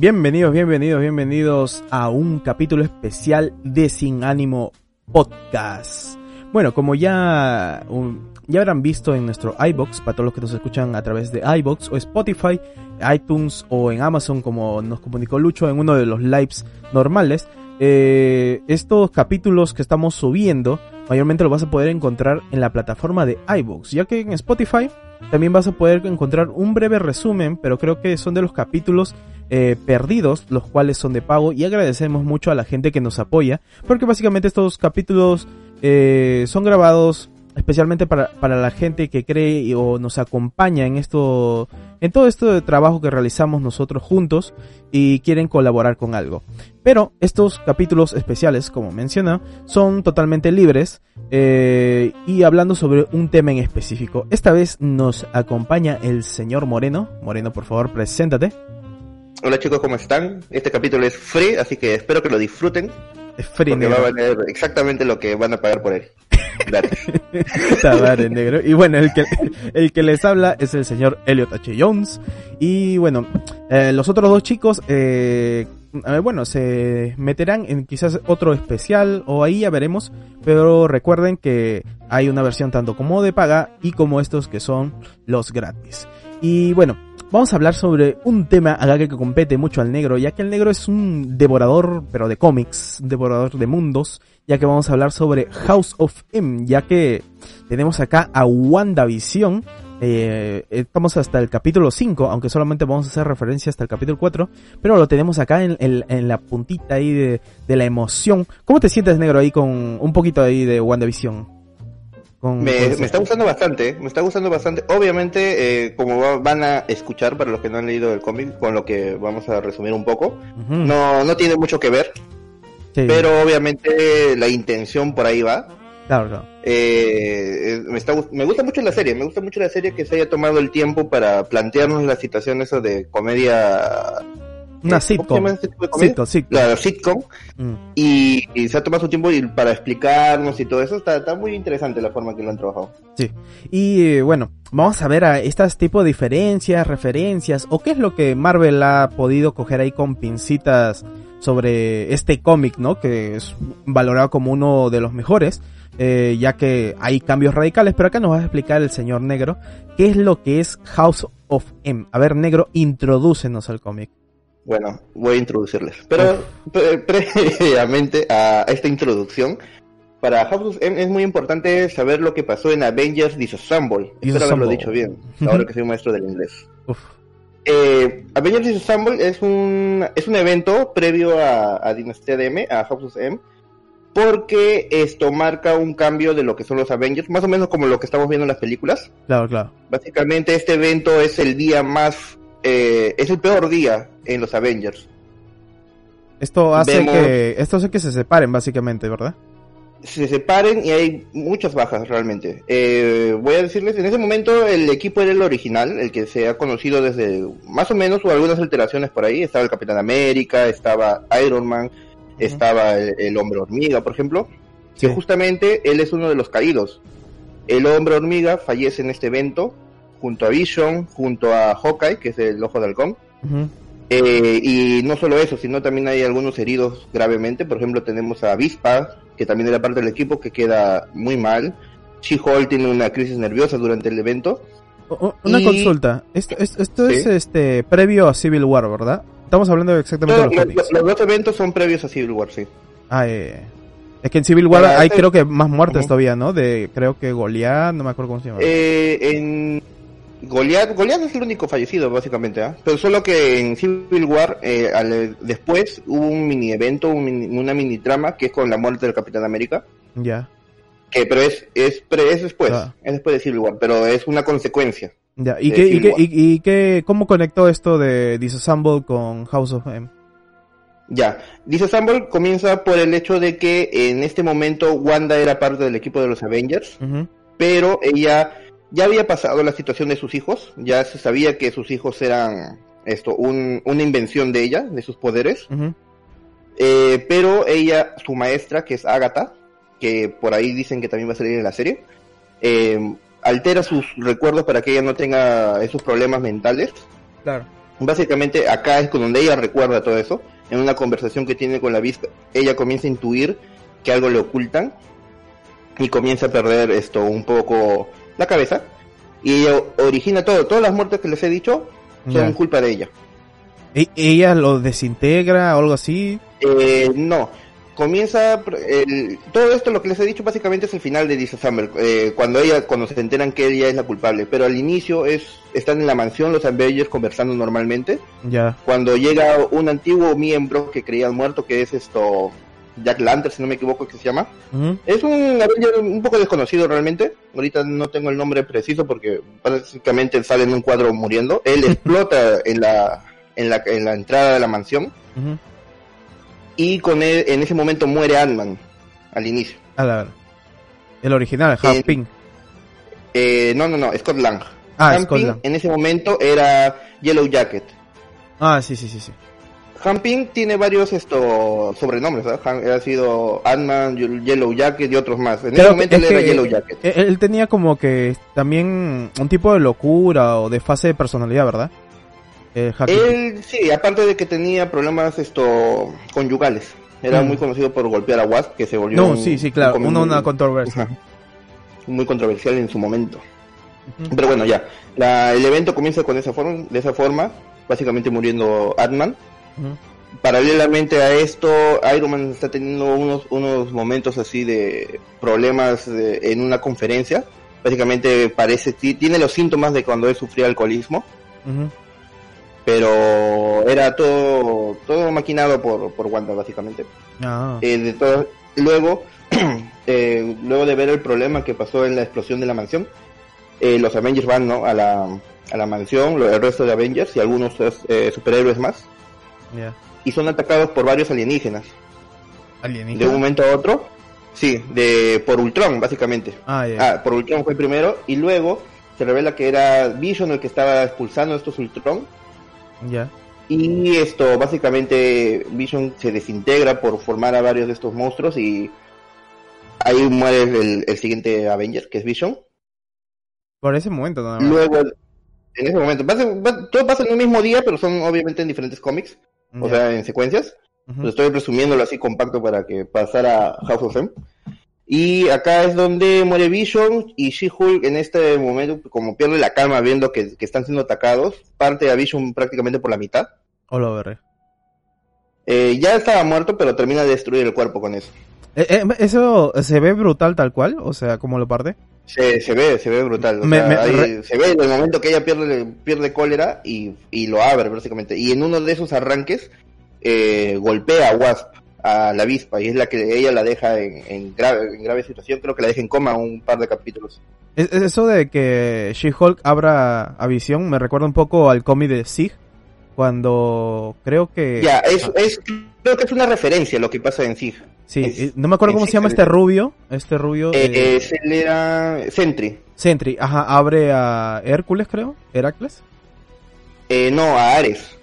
Bienvenidos, bienvenidos, bienvenidos a un capítulo especial de Sin Ánimo Podcast. Bueno, como ya, ya habrán visto en nuestro iBox, para todos los que nos escuchan a través de iBox o Spotify, iTunes o en Amazon, como nos comunicó Lucho en uno de los lives normales, eh, estos capítulos que estamos subiendo, mayormente los vas a poder encontrar en la plataforma de iBox, ya que en Spotify también vas a poder encontrar un breve resumen, pero creo que son de los capítulos eh, perdidos, los cuales son de pago, y agradecemos mucho a la gente que nos apoya, porque básicamente estos capítulos eh, son grabados especialmente para, la gente que cree o nos acompaña en esto, en todo esto de trabajo que realizamos nosotros juntos y quieren colaborar con algo. Pero estos capítulos especiales, como mencioné, son totalmente libres eh, y hablando sobre un tema en específico. Esta vez nos acompaña el señor Moreno. Moreno, por favor, preséntate. Hola chicos, ¿cómo están? Este capítulo es free, así que espero que lo disfruten. Es free, porque va a valer exactamente lo que van a pagar por él. Negro. Y bueno, el que, el que les habla es el señor Elliot H. Jones. Y bueno, eh, los otros dos chicos, eh, bueno, se meterán en quizás otro especial o ahí ya veremos. Pero recuerden que hay una versión tanto como de paga y como estos que son los gratis. Y bueno, vamos a hablar sobre un tema acá que compete mucho al negro, ya que el negro es un devorador, pero de cómics, devorador de mundos, ya que vamos a hablar sobre House of M, ya que tenemos acá a WandaVision, eh, estamos hasta el capítulo 5, aunque solamente vamos a hacer referencia hasta el capítulo 4, pero lo tenemos acá en, en, la puntita ahí de, de, la emoción. ¿Cómo te sientes, negro, ahí con un poquito ahí de WandaVision? Me, está gustando bastante, me está gustando bastante. Obviamente, eh, como van a escuchar para los que no han leído el cómic, con lo que vamos a resumir un poco, no, no tiene mucho que ver, pero obviamente la intención por ahí va. Claro, eh, me, está, me gusta mucho la serie, me gusta mucho la serie que se haya tomado el tiempo para plantearnos la situación esa de comedia una eh, sitcom. Sitcom, sitcom. sitcom. Mm. Y, se ha tomado su tiempo para explicarnos y todo eso. Está, está muy interesante la forma que lo han trabajado. Sí. Y eh, bueno, vamos a ver a estas tipo de diferencias, referencias, o qué es lo que Marvel ha podido coger ahí con pincitas sobre este cómic, ¿no? Que es valorado como uno de los mejores. Eh, ya que hay cambios radicales, pero acá nos va a explicar el señor negro qué es lo que es House of M. A ver, negro, introdúcenos al cómic. Bueno, voy a introducirles. Pero previamente a esta introducción, para House M es muy importante saber lo que pasó en Avengers Disassemble. Espero haberlo dicho bien, ahora que soy maestro del inglés. Eh, Avengers Disassemble es un, es un evento previo a, a Dinastía DM, a House of M, porque esto marca un cambio de lo que son los Avengers, más o menos como lo que estamos viendo en las películas. Claro, claro. Básicamente este evento es el día más eh, es el peor día en los Avengers. Esto hace que esto hace que se separen básicamente, ¿verdad? Se separen y hay muchas bajas realmente. Eh, voy a decirles, en ese momento el equipo era el original, el que se ha conocido desde más o menos o algunas alteraciones por ahí. Estaba el Capitán América, estaba Iron Man, estaba el, Hombre Hormiga, por ejemplo. Que justamente él es uno de los caídos. El Hombre Hormiga fallece en este evento junto a Vision, junto a Hawkeye, que es el ojo de halcón. Eh, y no solo eso, sino también hay algunos heridos gravemente. Por ejemplo, tenemos a Avispa, que también era parte del equipo, que queda muy mal. She-Hulk tiene una crisis nerviosa durante el evento. una consulta. Esto, es este previo a Civil War, ¿verdad? Estamos hablando exactamente de los, los, dos eventos son previos a Civil War, sí. Ah, eh, es que en Civil War hay creo que más muertes todavía, ¿no? De creo que Goliath, no me acuerdo cómo se llama. Eh, en Goliath, Goliath es el único fallecido, básicamente, ¿ah? Pero solo que en Civil War, eh, después hubo un mini evento, una mini trama, que es con la muerte del Capitán América. Ya. Que, pero es, es, es después, es después de Civil War, pero es una consecuencia. Ya, ¿y, qué, y, qué, y, qué, cómo conectó esto de Disassemble con House of M? Ya, Disassemble comienza por el hecho de que en este momento Wanda era parte del equipo de los Avengers, pero ella ya había pasado la situación de sus hijos, ya se sabía que sus hijos eran esto, una invención de ella, de sus poderes. Eh, pero ella, su maestra, que es Agatha, que por ahí dicen que también va a salir en la serie, eh, altera sus recuerdos para que ella no tenga esos problemas mentales. Claro. Básicamente acá es con donde ella recuerda todo eso. En una conversación que tiene con la vista, ella comienza a intuir que algo le ocultan y comienza a perder esto un poco la cabeza y ella origina todo. Todas las muertes que les he dicho son culpa de ella. ¿E- ¿Ella lo desintegra o algo así? Eh, no. Comienza el- todo esto lo que les he dicho básicamente es el final de Lisa Summer, eh, cuando ella cuando se enteran que ella es la culpable, pero al inicio es están en la mansión los Avengers conversando normalmente, Ya. cuando llega un antiguo miembro que creían muerto que es esto Jack Lantern, si no me equivoco que se llama. Es un Avenger un poco desconocido realmente. Ahorita no tengo el nombre preciso porque básicamente sale en un cuadro muriendo. Él explota en la en la en la entrada de la mansión y con él en ese momento muere Ant-Man al inicio. A la- el original, Half Eh, Pink. Eh, no, no, no, Scott Lang. Ah, Hank Scott Lang. en ese momento era Yellow Jacket. Ah, sí, sí, sí, sí. Han Ping tiene varios esto sobrenombres. Han- ha sido Ant-Man, Yellow Jacket y otros más. En Creo ese que- momento él era Yellow Jacket. Él, tenía como que también un tipo de locura o de fase de personalidad, ¿verdad? Pink. Él, sí, aparte de que tenía problemas esto conyugales. Era Mm. muy conocido por golpear a Wasp, que se volvió No, un- sí, sí, claro, un- una, una controversia. Ajá. muy controversial en su momento. Pero bueno, ya. La- el evento comienza con esa forma, de esa forma, básicamente muriendo Paralelamente a esto, Iron Man está teniendo unos, unos momentos así de problemas de- en una conferencia. Básicamente parece, ti- tiene los síntomas de cuando él sufría alcoholismo, pero era todo, todo maquinado por, por Wanda, básicamente. Ah, Eh, de todo, luego, eh, luego de ver el problema que pasó en la explosión de la mansión, eh, los Avengers van ¿no? a, la, a la mansión, el resto de Avengers y algunos eh, superhéroes más, y son atacados por varios alienígenas. De un momento a otro, sí, de por Ultron, básicamente. Ah, ya. Ah, por Ultron fue primero, y luego se revela que era Vision el que estaba expulsando estos Ultron, Ya. Y esto, básicamente, Vision se desintegra por formar a varios de estos monstruos y ahí muere el, el siguiente Avenger, que es Vision. Por ese momento nada más. Luego, en ese momento, todo pasa en un mismo día, pero son obviamente en diferentes cómics, o sea, en secuencias. Ujú. Lo estoy resumiéndolo así compacto para que pasara House of M. Y acá es donde muere Vision y She-Hulk en este momento, como pierde la calma viendo que, que están siendo atacados, parte a Vision prácticamente por la mitad. O lo veré. Eh, ya estaba muerto, pero termina de destruir el cuerpo con eso. Eh, eh, ¿Eso se ve brutal tal cual? O sea, como lo parte? Se, se ve, se ve brutal. o Me- sea, me- ahí re- Se ve en el momento que ella pierde, pierde cólera y, y lo abre, básicamente. Y en uno de esos arranques eh, golpea a Wasp, a la avispa, y es la que ella la deja en, en grave, en grave situación. Creo que la deja en coma un par de capítulos. Es- es Eso de que She-Hulk abra a visión me recuerda un poco al cómic de Sig. Cuando creo que. Ya, es, es, creo que es una referencia a lo que pasa en sí. Sí, es- eh, no me acuerdo cómo Sig se llama este rubio. Este rubio. Eh, eh, es- él era Sentry. Sentry, ajá, abre a Hércules, creo. ¿Heracles? Eh, no, a Ares.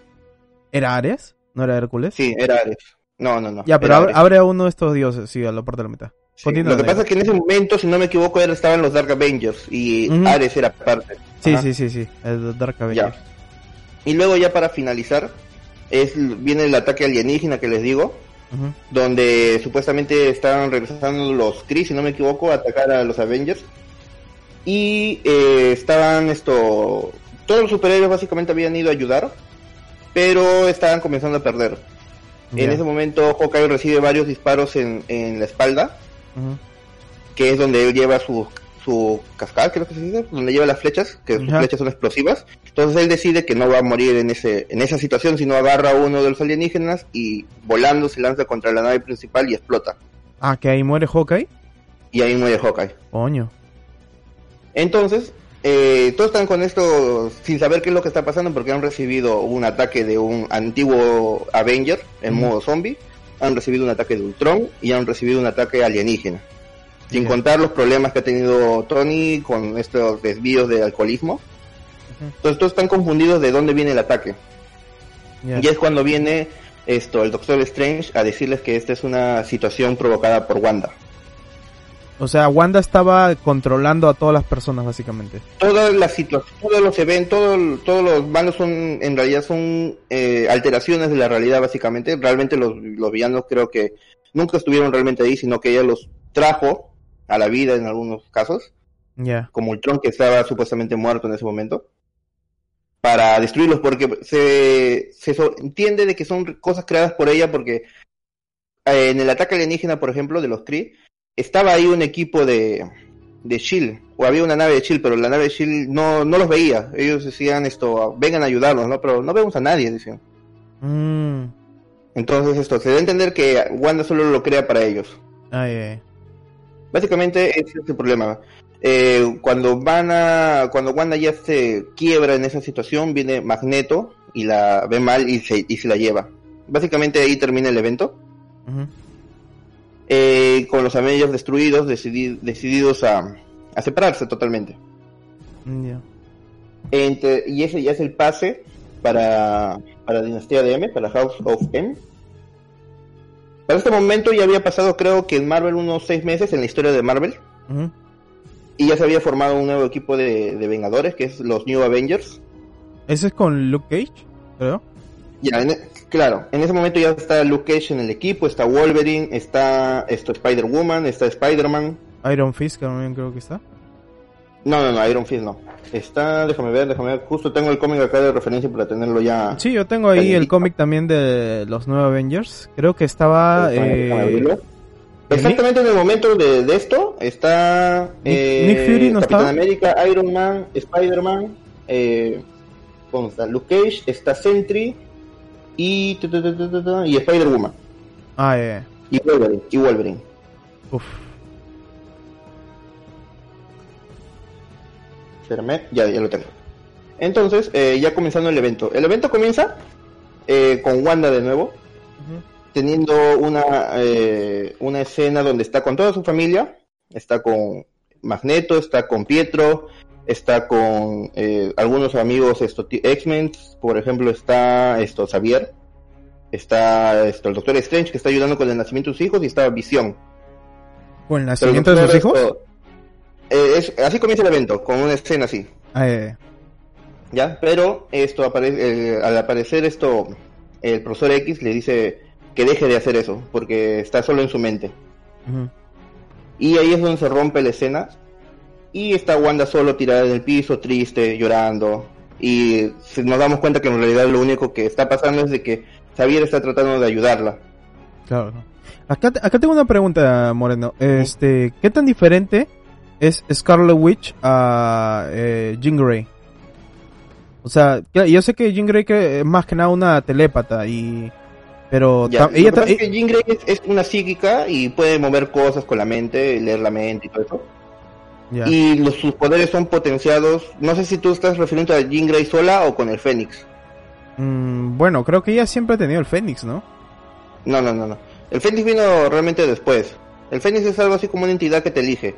¿Era Ares? ¿No era Hércules? Sí, era Ares. No, no, no. Ya, pero abre, a uno de estos dioses, sí, a la parte de la mitad. Sí, Lo que pasa es que en ese momento, si no me equivoco, era- estaban los Dark Avengers y. Ares era parte. Sí, Ajá. sí, sí, sí, el Dark Avenger. Ya. Y luego ya para finalizar, es viene el ataque alienígena que les digo, donde supuestamente estaban regresando los Kree, si no me equivoco, a atacar a los Avengers. Y eh, estaban esto... Todos los superhéroes básicamente habían ido a ayudar, pero estaban comenzando a perder. En ese momento Hawkeye recibe varios disparos en, en la espalda, que es donde él lleva su, su cascada, creo que se dice, donde lleva las flechas, que sus Ajá. flechas son explosivas. Entonces él decide que no va a morir en ese en esa situación, sino agarra a uno de los alienígenas y volando se lanza contra la nave principal y explota. Ah, que ahí muere Hawkeye. Y ahí muere Hawkeye. Coño. Entonces, eh, todos están con esto sin saber qué es lo que está pasando porque han recibido un ataque de un antiguo Avenger en modo zombie, han recibido un ataque de Ultron y han recibido un ataque alienígena. Sin contar los problemas que ha tenido Tony con estos desvíos de alcoholismo. Entonces todos están confundidos de dónde viene el ataque. Y es cuando viene esto el Doctor Strange a decirles que esta es una situación provocada por Wanda. O sea, Wanda estaba controlando a todas las personas, básicamente. Todas las situaciones, todos los eventos, todos los malos son, en realidad son eh, alteraciones de la realidad, básicamente. Realmente los, los villanos creo que nunca estuvieron realmente ahí, sino que ella los trajo a la vida en algunos casos. Ya. Como Ultron que estaba supuestamente muerto en ese momento. Para destruirlos, porque se, se so- entiende de que son cosas creadas por ella, porque eh, en el ataque alienígena, por ejemplo, de los Kree, estaba ahí un equipo de, de Shield, o había una nave de Shield, pero la nave de Shield no, no los veía. Ellos decían esto, vengan a ayudarnos, ¿no? Pero no vemos a nadie, decían. Mm. Entonces esto, se da a entender que Wanda solo lo crea para ellos. Ay, ay. Básicamente ese es el problema. Eh, cuando van a, cuando Wanda ya se quiebra en esa situación, viene Magneto y la ve mal y se, y se la lleva. Básicamente ahí termina el evento. Eh, con los Avengers destruidos, decidi- decididos a, a separarse totalmente. Entre- y ese ya es el pase para, para Dinastía de M, para House of M. Para este momento ya había pasado creo que en Marvel unos seis meses en la historia de Marvel. Y ya se había formado un nuevo equipo de, de Vengadores, que es los New Avengers. Ese es con Luke Cage, creo. Ya, en e- claro, en ese momento ya está Luke Cage en el equipo, está Wolverine, está esto Spider-Woman, está Spider-Man. Iron Fist también creo que está. No, no, no, Iron Fist no. Está, déjame ver, déjame ver, justo tengo el cómic acá de referencia para tenerlo ya. Sí, yo tengo ahí el cómic también de los nuevos Avengers. Creo que estaba... Eh. Exactamente en el momento de, de esto está Nick- eh, Nick Fury no Capitán estaba. América, Iron Man, Spider-Man, eh, ¿cómo está? Luke Cage, está Sentry y, y Spider-Woman Ah, eh, y Wolverine. Y Wolverine. uf. Espérame, ya, ya lo tengo. Entonces, eh, ya comenzando el evento. El evento comienza eh, con Wanda de nuevo, teniendo una, eh, una escena donde está con toda su familia, está con Magneto, está con Pietro, está con eh, algunos amigos X-Men, por ejemplo está esto Xavier, está esto el Doctor Strange que está ayudando con el nacimiento de sus hijos y está Visión. ¿Con el nacimiento de sus hijos? esto, eh, es- así comienza el evento, con una escena así. Ah, eh, ¿ya? Pero esto aparece, eh, al aparecer esto, el profesor X le dice que deje de hacer eso, porque está solo en su mente. Y ahí es donde se rompe la escena, y está Wanda solo tirada en el piso, triste, llorando, y nos damos cuenta que en realidad lo único que está pasando es de que Xavier está tratando de ayudarla. Claro. ¿no? Acá, acá tengo una pregunta, Moreno. Este, ¿qué tan diferente es Scarlet Witch a eh, Jean Grey? O sea, yo sé que Jean Grey que es más que nada una telépata y pero Ya, lo ella que es eh, que Jean Grey es, es una psíquica y puede mover cosas con la mente, leer la mente y todo eso. ya. Y los, sus poderes son potenciados. No sé si tú estás refiriendo a Jean Grey sola o con el Fénix. Mm, bueno, creo que ella siempre ha tenido el Fénix, ¿no? No, no, no, no. El Fénix vino realmente después. El Fénix es algo así como una entidad que te elige.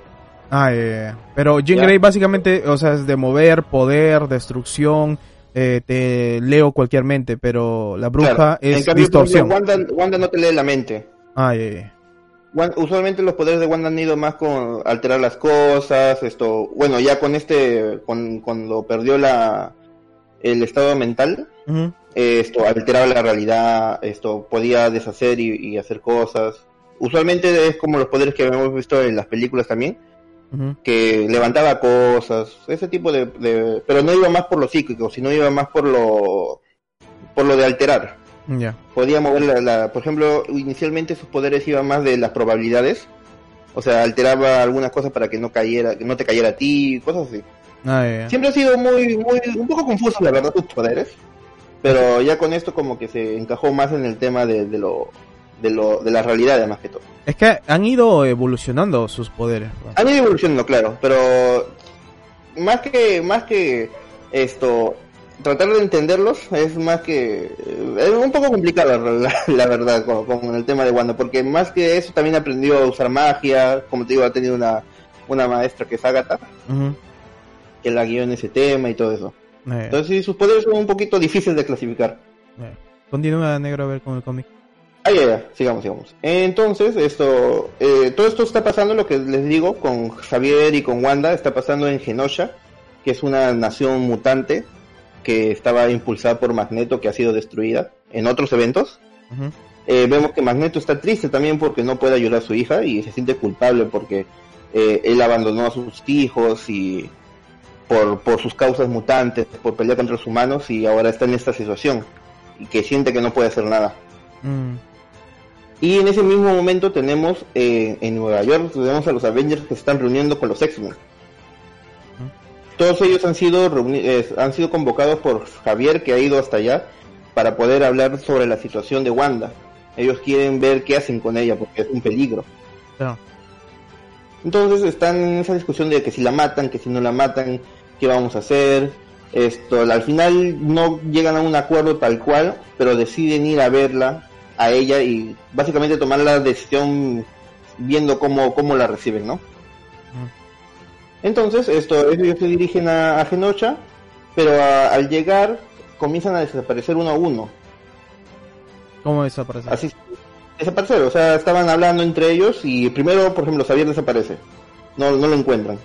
Ah, eh, pero Jean Ya. Grey básicamente, o sea, es de mover, poder, destrucción, eh, te leo cualquier mente, pero la bruja Claro. es en cambio, distorsión. Wanda, Wanda no te lee la mente. Ah, Usualmente los poderes de Wanda han ido más con alterar las cosas, esto, bueno, ya con este, con, cuando perdió la, el estado mental, eh, esto alteraba la realidad, esto podía deshacer y, y hacer cosas. Usualmente es como los poderes que hemos visto en las películas también, que levantaba cosas, ese tipo de, de- pero no iba más por lo psíquico, sino iba más por lo, por lo de alterar. Podía mover la, la- por ejemplo, inicialmente sus poderes iban más de las probabilidades, o sea, alteraba algunas cosas para que no cayera, que no te cayera a ti, cosas así. Ah. Siempre ha sido muy, muy, un poco confuso la verdad sus poderes, pero ya con esto como que se encajó más en el tema de, de lo, de lo, de la realidad además que todo. Es que han ido evolucionando sus poderes. ¿no? Han ido evolucionando, claro, pero más que, más que esto, tratar de entenderlos es más que, es un poco complicado la, la verdad con, el tema de Wanda, porque más que eso también aprendió a usar magia, como te digo, ha tenido una, una maestra que es Agatha, que la guió en ese tema y todo eso. Eh, Entonces sí, sus poderes son un poquito difíciles de clasificar. eh. Continúa negro a ver con el cómic. Ah, ya, ya, sigamos, sigamos. Entonces, esto, eh, todo esto está pasando, lo que les digo, con Javier y con Wanda, está pasando en Genosha, que es una nación mutante que estaba impulsada por Magneto, que ha sido destruida en otros eventos. Eh, vemos que Magneto está triste también porque no puede ayudar a su hija y se siente culpable porque eh, él abandonó a sus hijos y por, por sus causas mutantes, por pelear contra los humanos y ahora está en esta situación y que siente que no puede hacer nada. Mm. Y en ese mismo momento tenemos eh, en Nueva York, tenemos a los Avengers que se están reuniendo con los X-Men. Todos ellos han sido, eh, han sido convocados por Javier, que ha ido hasta allá, para poder hablar sobre la situación de Wanda. Ellos quieren ver qué hacen con ella, porque es un peligro. Entonces están en esa discusión de que si la matan, que si no la matan, qué vamos a hacer. Esto, al final no llegan a un acuerdo tal cual, pero deciden ir a verla a ella y básicamente tomar la decisión viendo cómo, cómo la reciben, ¿no? Entonces, esto, ellos se dirigen a, a Genosha, pero a- al llegar comienzan a desaparecer uno a uno. ¿Cómo desaparece? Así desaparecer, o sea, estaban hablando entre ellos y primero, por ejemplo, Xavier desaparece. No, no lo encuentran.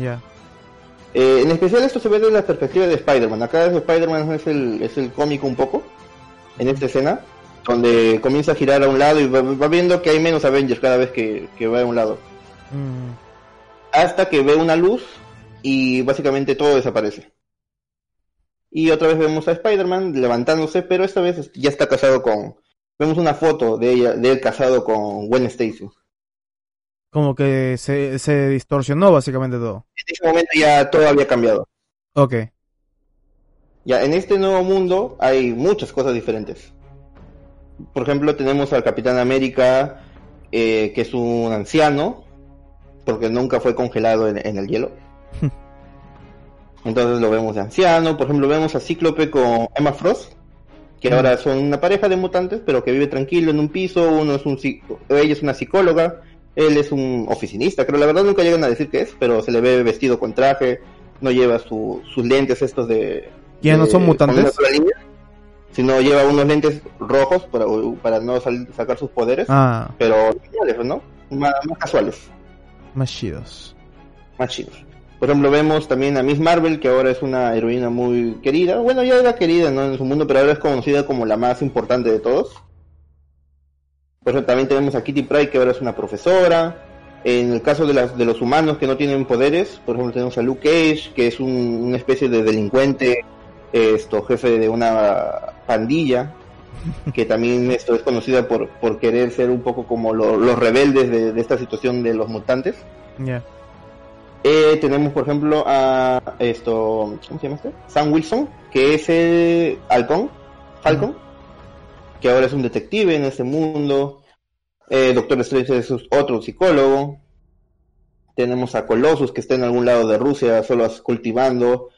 Ya. Eh, en especial esto se ve desde la perspectiva de Spider-Man. Acá Spider-Man es el, es el cómico un poco, en esta escena, donde comienza a girar a un lado y va, va viendo que hay menos Avengers cada vez que, que va a un lado. Mm. Hasta que ve una luz y básicamente todo desaparece. Y otra vez vemos a Spider-Man levantándose, pero esta vez ya está casado con... Vemos una foto de ella, de él casado con Gwen Stacy. Como que se, se distorsionó básicamente todo. En ese momento ya todo había cambiado. Ok. Ya, en este nuevo mundo hay muchas cosas diferentes. Por ejemplo, tenemos al Capitán América, eh, que es un anciano, porque nunca fue congelado en, en el hielo. Entonces lo vemos de anciano. Por ejemplo, vemos a Cíclope con Emma Frost, que ahora son una pareja de mutantes, pero que vive tranquilo en un piso. Uno es un ella es una psicóloga, él es un oficinista. Creo la verdad nunca llegan a decir qué es, pero se le ve vestido con traje, no lleva su- sus lentes estos de ¿Ya no son mutantes? Sino lleva unos lentes rojos para, para no sal- sacar sus poderes, Ah, pero ¿no? Más, más casuales, más chidos. más chidos. Por ejemplo, vemos también a Miss Marvel, que ahora es una heroína muy querida. Bueno, ya era querida ¿no? en su mundo, pero ahora es conocida como la más importante de todos. Por ejemplo, también tenemos a Kitty Pryde, que ahora es una profesora. En el caso de, las, de los humanos que no tienen poderes, por ejemplo, tenemos a Luke Cage, que es un- una especie de delincuente, esto, jefe de una pandilla, que también esto es conocida por, por querer ser un poco como lo- los rebeldes de, de esta situación de los mutantes. Eh, tenemos, por ejemplo, a esto, ¿cómo se llama este? Sam Wilson, que es el halcón, Falcon, que ahora es un detective en este mundo. Eh, Doctor Strange es otro psicólogo. Tenemos a Colossus, que está en algún lado de Rusia, solo cultivando.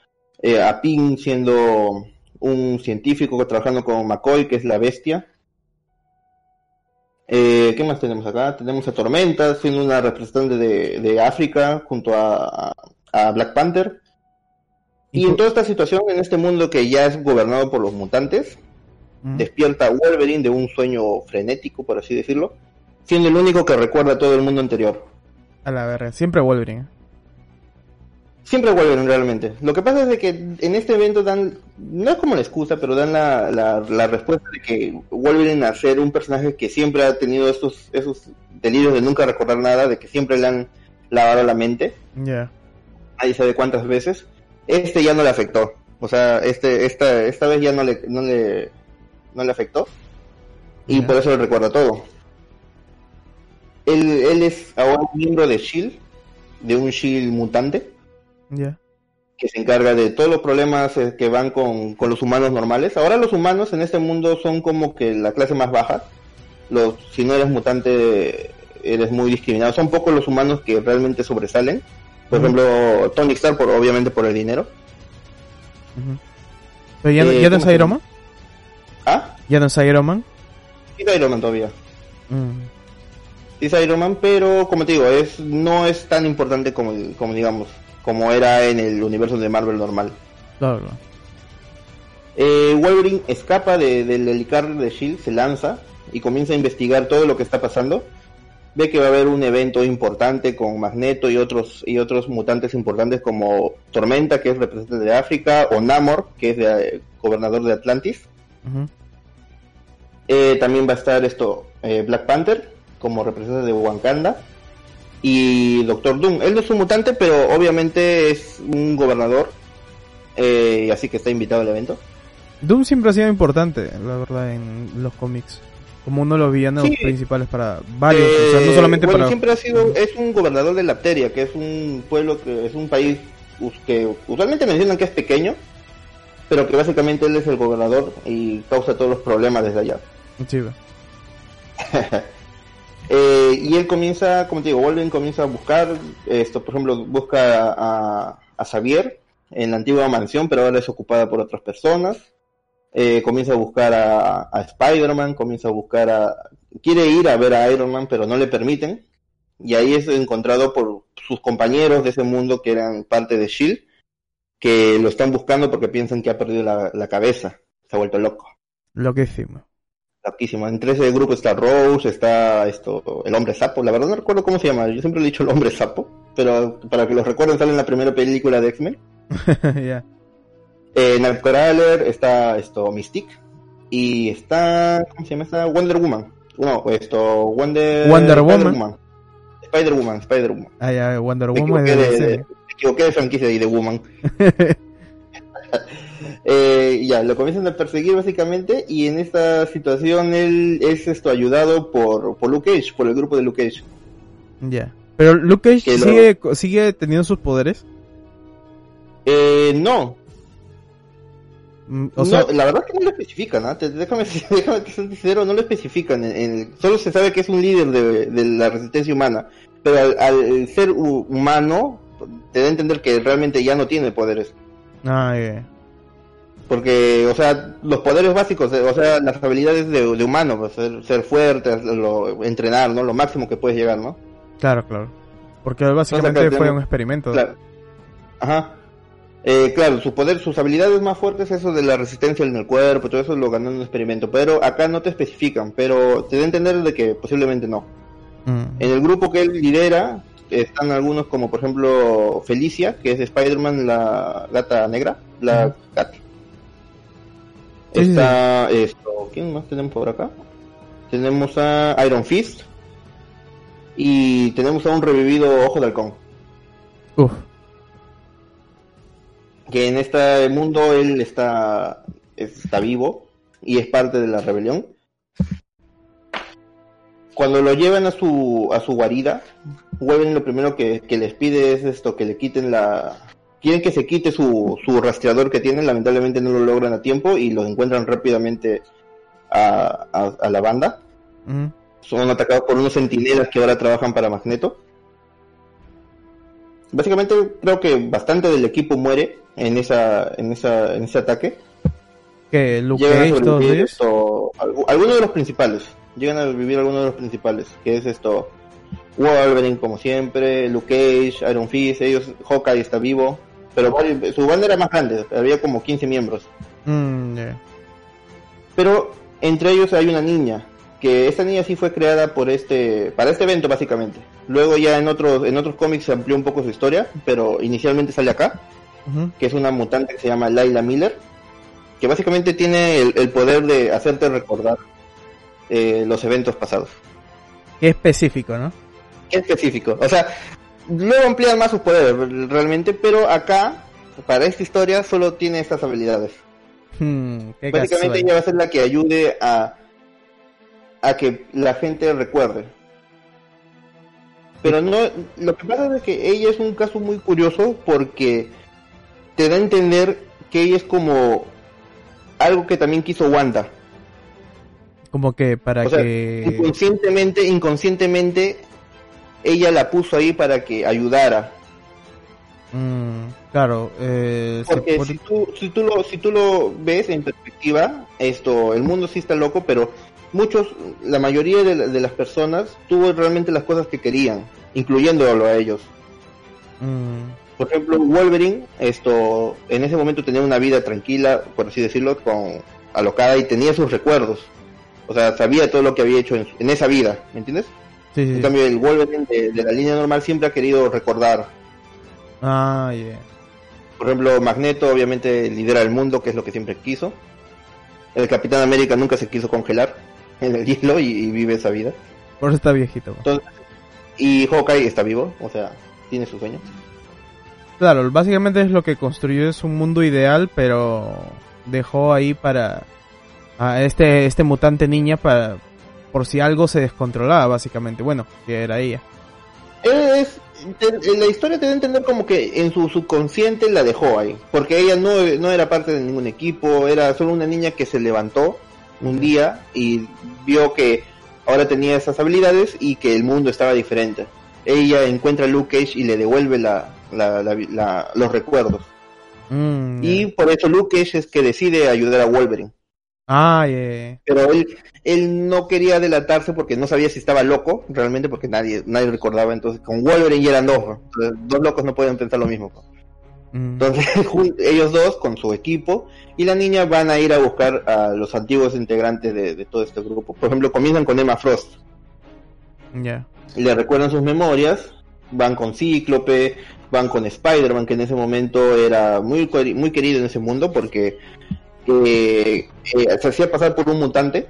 Eh, a Ping siendo un científico trabajando con McCoy, que es la bestia. Eh, ¿Qué más tenemos acá? Tenemos a Tormenta, siendo una representante de, de África junto a, a Black Panther. ¿Y en toda esta situación, en este mundo que ya es gobernado por los mutantes, despierta Wolverine de un sueño frenético, por así decirlo, siendo el único que recuerda a todo el mundo anterior. A la verga. Siempre Wolverine. Siempre Wolverine realmente. Lo que pasa es de que en este evento dan, no es como la excusa, pero dan la, la, la respuesta de que Wolverine, al ser un personaje que siempre ha tenido estos, esos delirios de nunca recordar nada, de que siempre le han lavado la mente, Ya. nadie sabe cuántas veces, este ya no le afectó. O sea, este, esta, esta vez ya no le, no le, no le afectó. Y por eso le recuerda todo. Él, él es ahora un miembro de SHIELD, de un SHIELD mutante, Ya. que se encarga de todos los problemas eh, que van con, con los humanos normales. Ahora los humanos en este mundo son como que la clase más baja. Los, si no eres mutante, eres muy discriminado. Son pocos los humanos que realmente sobresalen. Por ejemplo, Tony Stark, por, obviamente por el dinero. Pero ya, no- Eh, ya no es ¿cómo se Iron? Man. Ah, Ya no es Iron Man. sí es Iron Man todavía. Mm. Sí es Iron Man, pero como te digo, es, no es tan importante como, como digamos, como era en el universo de Marvel normal. Claro. Eh, Wolverine escapa de- del helicarrier de Shield, se lanza y comienza a investigar todo lo que está pasando, ve que va a haber un evento importante con Magneto y otros y otros mutantes importantes como Tormenta, que es representante de África, o Namor, que es de, gobernador de Atlantis. Eh, también va a estar esto eh, Black Panther como representante de Wakanda y Doctor Doom. Él no es un mutante, pero obviamente es un gobernador, eh, así que está invitado al evento. Doom siempre ha sido importante, la verdad, en los cómics. Como uno de los villanos principales para varios, no solamente bueno, siempre ha sido, es un gobernador de Lapteria, que es un pueblo, que es un país que usualmente mencionan que es pequeño, pero que básicamente él es el gobernador y causa todos los problemas desde allá. Sí, eh, y él comienza, como te digo, Wolverine comienza a buscar, esto por ejemplo, busca a, a Xavier en la antigua mansión, pero ahora es ocupada por otras personas. Eh, comienza a buscar a, a Spider-Man, comienza a buscar a... Quiere ir a ver a Iron Man, pero no le permiten. Y ahí es encontrado por sus compañeros de ese mundo que eran parte de Shield, que lo están buscando porque piensan que ha perdido la, la cabeza. Se ha vuelto loco. Loquísimo. Entre ese grupo está Rose, está esto, el hombre sapo. La verdad no recuerdo cómo se llama. Yo siempre le he dicho el hombre sapo. Pero para que los recuerden sale en la primera película de X-Men. Ya. Eh, Nightcrawler, está esto, Mystique. Y está, ¿cómo se llama? Está Wonder Woman. No, esto, Wonder, Wonder Woman. Spider Woman, Spider Woman. Ah, ya, Wonder Woman. Equivoqué, de, me equivoqué de franquicia y de Woman. eh, ya, lo comienzan a perseguir básicamente y en esta situación él es esto ayudado por, por Luke Cage, por el grupo de Luke Cage. Ya. Pero Luke Cage sigue, sigue teniendo sus poderes. Eh, no, Mm, la verdad es que no lo especifican, ¿ah? déjame, déjame que sea sincero, no lo especifican. En, solo se sabe que es un líder de, la resistencia humana, pero al, ser humano, te da a entender que realmente ya no tiene poderes. Ah, Porque, o sea, los poderes básicos, o sea, las habilidades de, humano, pues, ser, fuerte, entrenar, ¿no? Lo máximo que puedes llegar, ¿no? Claro, claro. Porque básicamente fue un experimento. Ajá. Eh, claro, su poder, sus habilidades más fuertes, eso de la resistencia en el cuerpo, todo eso lo ganó en un experimento, pero acá no te especifican, pero te da a entender de que posiblemente no. Mm. En el grupo que él lidera están algunos como por ejemplo Felicia, que es Spider-Man la gata negra, la cat. Está esto, ¿quién más tenemos por acá? Tenemos a Iron Fist y tenemos a un revivido Ojo de Halcón. Uf que en este mundo él está, está vivo y es parte de la rebelión. Cuando lo llevan a su, a su guarida, Wolverine lo primero que, les pide es esto, que le quiten la... Quieren que se quite su, su rastreador que tienen, lamentablemente no lo logran a tiempo y lo encuentran rápidamente a, a, la banda. Son atacados por unos sentinelas que ahora trabajan para Magneto. Básicamente creo que bastante del equipo muere en esa en esa en ese ataque. Que Luke esto, algunos de los principales. Llegan a vivir algunos de los principales que es esto Wolverine como siempre Luke Cage Iron Fist ellos Hawkeye está vivo pero su banda era más grande había como 15 miembros. Mm, pero entre ellos hay una niña que esta niña sí fue creada por este para este evento básicamente. Luego ya en otros en otros cómics se amplió un poco su historia pero inicialmente sale acá que es una mutante que se llama Layla Miller que básicamente tiene el, poder de hacerte recordar eh, los eventos pasados. Qué específico no qué específico. O sea luego amplían más sus poderes realmente pero acá para esta historia solo tiene estas habilidades hmm, básicamente ella va a ser la que ayude a a que la gente recuerde. Pero no, lo que pasa es que ella es un caso muy curioso porque te da a entender que ella es como algo que también quiso Wanda. Como que para que inconscientemente, inconscientemente ella la puso ahí para que ayudara. Mm, claro, eh, porque si, tú, si, tú lo, si tú lo ves en perspectiva, esto, el mundo sí está loco, pero muchos, la mayoría de, las personas tuvo realmente las cosas que querían, incluyéndolo a ellos. Mm. Por ejemplo, Wolverine, esto, en ese momento tenía una vida tranquila, por así decirlo, con alocada y tenía sus recuerdos. O sea, sabía todo lo que había hecho en, esa vida, ¿me entiendes? Sí, sí, En cambio, el Wolverine de, de la línea normal siempre ha querido recordar. Ah, yeah. Por ejemplo, Magneto obviamente lidera el mundo, que es lo que siempre quiso. El Capitán América nunca se quiso congelar en el hielo y, y vive esa vida. Por eso está viejito. Entonces, y Hawkeye está vivo, o sea, tiene sus sueños. Claro, básicamente es lo que construyó es un mundo ideal, pero dejó ahí para a este este mutante niña para por si algo se descontrolaba básicamente. Bueno, que era ella. Es, la historia te da a entender como que en su subconsciente la dejó ahí, porque ella no, no era parte de ningún equipo, era solo una niña que se levantó un día y vio que ahora tenía esas habilidades y que el mundo estaba diferente. Ella encuentra a Luke Cage y le devuelve la, la- la- la- los recuerdos. Mm, Y por eso Luke Cage es que decide ayudar a Wolverine. Ah, yeah. Pero él, él no quería delatarse porque no sabía si estaba loco, realmente porque nadie, nadie recordaba. Entonces con Wolverine ya eran dos. dos locos no pueden pensar lo mismo. Mm. Entonces ellos dos con su equipo y la niña van a ir a buscar a los antiguos integrantes de, de todo este grupo. Por ejemplo, comienzan con Emma Frost. Ya. Le recuerdan sus memorias, van con Cíclope, van con Spider-Man, que en ese momento era muy, muy querido en ese mundo porque eh, eh, se hacía pasar por un mutante.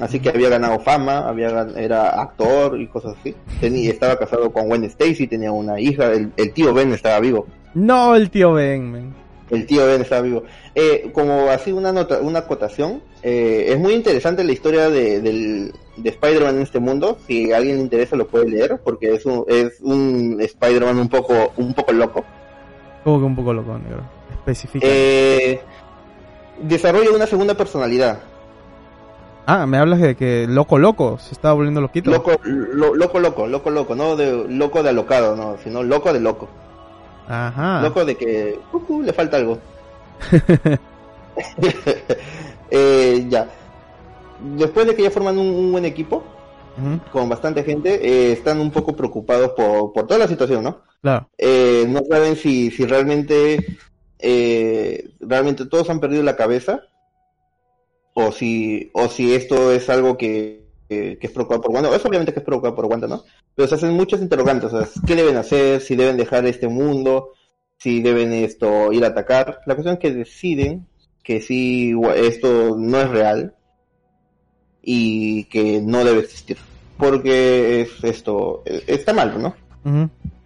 Así que había ganado fama, había era actor y cosas así. Tenía, estaba casado con Gwen Stacy, tenía una hija, el, el tío Ben estaba vivo. No, el tío Ben, man. El tío Ben estaba vivo. Eh, como así una nota, una acotación, eh, es muy interesante la historia de, del, de Spider-Man en este mundo. Si a alguien le interesa lo puede leer, porque es un, es un Spider-Man un poco, un poco loco. Como que un poco loco, negro. Especifica. Eh, desarrolla una segunda personalidad. Ah, me hablas de que loco loco, se estaba volviendo loquito. Loco, lo- loco, loco, loco, loco, no de loco de alocado, no, sino loco de loco. Ajá. Loco de que uh, uh, le falta algo. Eh, ya. Después de que ya forman un, un buen equipo, con bastante gente, eh, están un poco preocupados por, por toda la situación, ¿no? Claro. Eh, no saben si, si realmente, eh, realmente todos han perdido la cabeza, o si, o si esto es algo que, que, es provocado por Wanda, es obviamente que es provocado por Wanda, ¿no? Pero se hacen muchas interrogantes, o ¿qué deben hacer? Si deben dejar este mundo, si deben esto ir a atacar. La cuestión es que deciden que si esto no es real y que no debe existir. Porque es esto, eh, está mal, ¿no?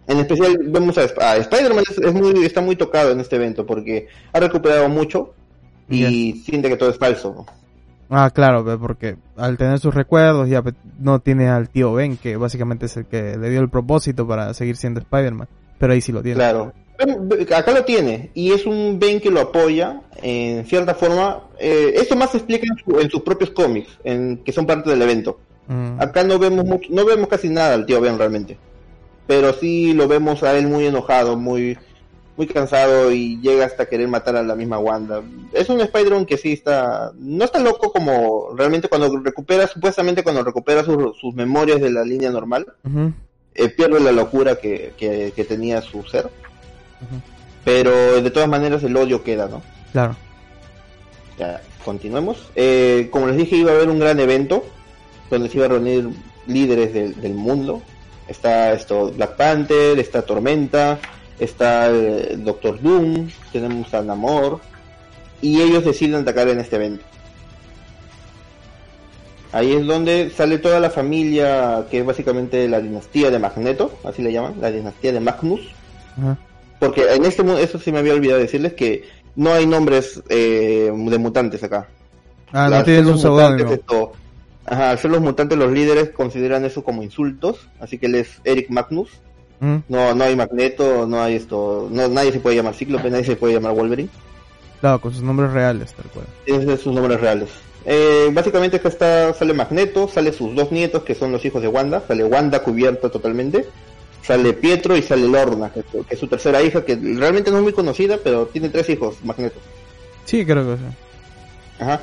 En especial vemos a, a Spider-Man es, es muy, está muy tocado en este evento porque ha recuperado mucho y siente que todo es falso. Ah, claro, porque al tener sus recuerdos ya no tiene al tío Ben, que básicamente es el que le dio el propósito para seguir siendo Spider-Man. Pero ahí sí lo tiene. Claro. Acá lo tiene y es un Ben que lo apoya en cierta forma. Eh, esto más se explica en, su- en sus propios cómics, en, que son parte del evento. Mm, Acá no vemos mucho, no vemos casi nada al tío Ben realmente. Pero sí lo vemos a él muy enojado, muy muy cansado y llega hasta querer matar a la misma Wanda. Es un Spider-Man que sí está no está loco como realmente cuando recupera supuestamente cuando recupera sus, sus memorias de la línea normal, eh, pierde la locura que, que, que tenía su ser, pero de todas maneras el odio queda, ¿no? Claro. Ya, continuemos. Eh, como les dije, iba a haber un gran evento donde se iba a reunir líderes del, del mundo. Está esto Black Panther, está Tormenta, está el Doctor Doom, tenemos a Namor y ellos deciden atacar en este evento. Ahí es donde sale toda la familia que es básicamente la dinastía de Magneto, así le llaman, la dinastía de Magnus. Porque en este mundo, eso sí me había olvidado decirles que no hay nombres eh, de mutantes acá. Ah, no tienen un los mutantes, seudónimo. esto- Ajá, al ser los mutantes los líderes consideran eso como insultos, así que él es Eric Magnus. Ujú, No, no hay Magneto, no hay esto, no, nadie se puede llamar Cíclope, nadie se puede llamar Wolverine. Claro, con sus nombres reales, tal cual. Son sus nombres reales. Eh, básicamente acá está, sale Magneto, sale sus dos nietos que son los hijos de Wanda, sale Wanda cubierta totalmente, sale Pietro y sale Lorna, que, que es su tercera hija, que realmente no es muy conocida, pero tiene tres hijos, Magneto. Sí, creo que sí. Ajá.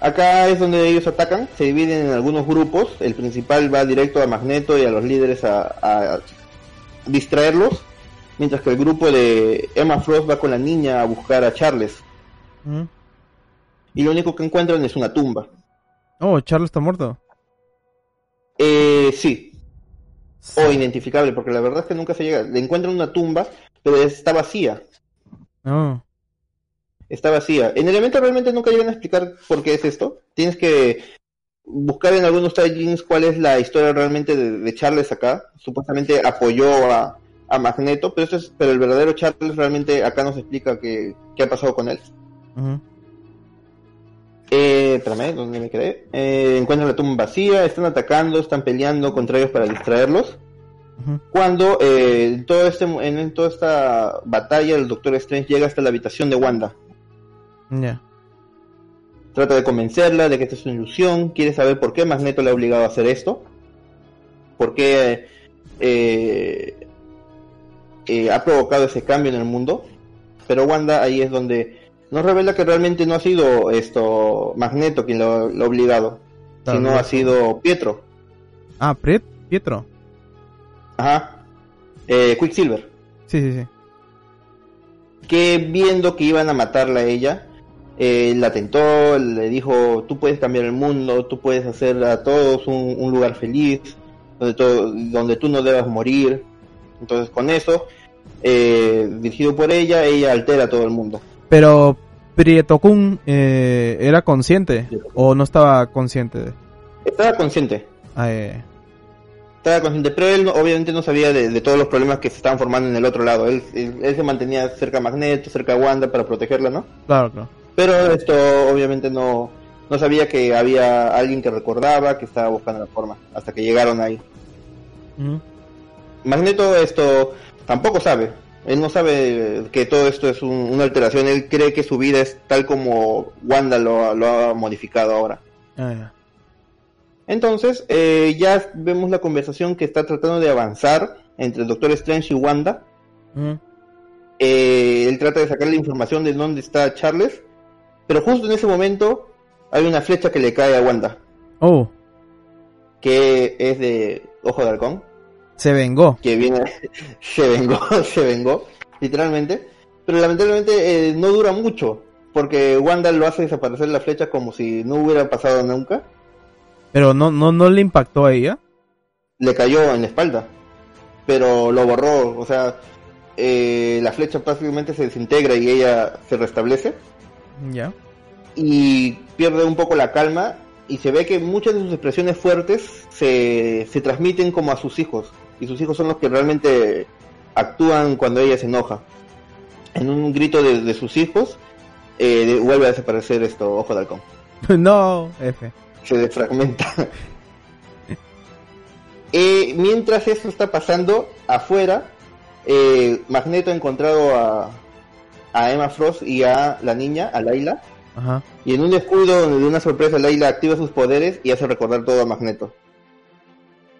Acá es donde ellos atacan, se dividen en algunos grupos, el principal va directo a Magneto y a los líderes a, a distraerlos, mientras que el grupo de Emma Frost va con la niña a buscar a Charles, Ujú. y lo único que encuentran es una tumba. Oh, Charles está muerto. Eh, sí. O identificable, porque la verdad es que nunca se llega. Le encuentran una tumba, pero está vacía. Oh. Está vacía. En Elemento realmente nunca llegan a explicar por qué es esto. Tienes que buscar en algunos tagings cuál es la historia realmente de, de Charles acá. Supuestamente apoyó a, a Magneto, pero, eso es, pero el verdadero Charles realmente acá nos explica qué, qué ha pasado con él. Eh, espérame, ¿dónde me quedé? Eh, encuentran la tumba vacía, están atacando, están peleando contra ellos para distraerlos. Cuando eh, en, todo este, en, en toda esta batalla el Doctor Strange llega hasta la habitación de Wanda. Ya. Trata de convencerla de que esta es una ilusión, quiere saber por qué Magneto le ha obligado a hacer esto, por qué eh, eh, ha provocado ese cambio en el mundo. Pero Wanda ahí es donde nos revela que realmente no ha sido esto Magneto quien lo, lo ha obligado, sino no. ha sido Pietro. Ah, Pietro. Ajá. Eh, Quicksilver. Sí, sí, sí. que viendo que iban a matarla a ella, eh, la tentó, le dijo, tú puedes cambiar el mundo, tú puedes hacer a todos un, un lugar feliz, donde, todo- donde tú no debas morir. Entonces con eso, eh, dirigido por ella, ella altera a todo el mundo. Pero Prieto Kun eh, era consciente o no estaba consciente. Estaba consciente, Ah, eh, estaba consciente, pero él obviamente no sabía de, de todos los problemas que se estaban formando en el otro lado. Él, él, él se mantenía cerca a Magneto, cerca a Wanda para protegerla, ¿no? claro, claro. Pero esto obviamente no, no sabía que había alguien que recordaba, que estaba buscando la forma, hasta que llegaron ahí. Ujú. Magneto esto tampoco sabe, él no sabe que todo esto es un- una alteración, él cree que su vida es tal como Wanda lo, lo ha modificado ahora. Ah. Entonces, eh, ya vemos la conversación que está tratando de avanzar entre el Doctor Strange y Wanda. Eh, él trata de sacar la información de dónde está Charles, pero justo en ese momento hay una flecha que le cae a Wanda. Oh, que es de Ojo de Halcón, se vengó. que viene, se vengó, se vengó, literalmente, pero lamentablemente eh, no dura mucho, porque Wanda lo hace desaparecer la flecha como si no hubiera pasado nunca, Pero no, no, no le impactó a ella. le cayó en la espalda, pero lo borró, o sea, eh, la flecha prácticamente se desintegra y ella se restablece Ya. y pierde un poco la calma y se ve que muchas de sus expresiones fuertes se, se transmiten como a sus hijos y sus hijos son los que realmente actúan cuando ella se enoja. En un grito de, de sus hijos eh, vuelve a desaparecer esto, ojo de halcón. no, F. Se desfragmenta. Eh, mientras esto está pasando, afuera, eh, Magneto ha encontrado a, a Emma Frost y a la niña, a Layla, Ajá. y en un descuido de una sorpresa, Layla activa sus poderes y hace recordar todo a Magneto.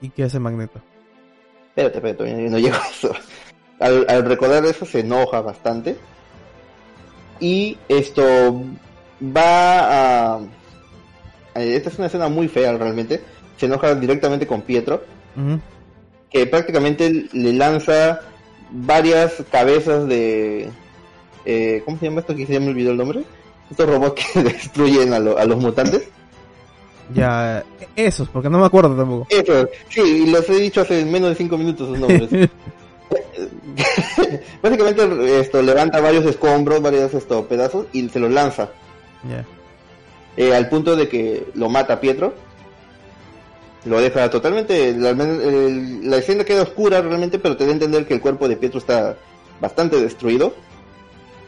¿Y qué hace Magneto? Espérate, espérate, todavía no llego a eso. Al, al recordar eso se enoja bastante. Y esto va a... Esta es una escena muy fea realmente. Se enoja directamente con Pietro, que prácticamente le lanza varias cabezas de... eh, ¿Cómo se llama esto? Que se me olvidó el nombre. Estos robots que destruyen a, lo- a los mutantes. Ya, esos, porque no me acuerdo tampoco. Eso, sí, y los he dicho hace menos de cinco minutos sus nombres. Básicamente esto levanta varios escombros, varios esto, pedazos y se los lanza. ya. eh, al punto de que lo mata a Pietro. Lo deja totalmente. La, el- la escena queda oscura realmente, pero te da a entender que el cuerpo de Pietro está bastante destruido.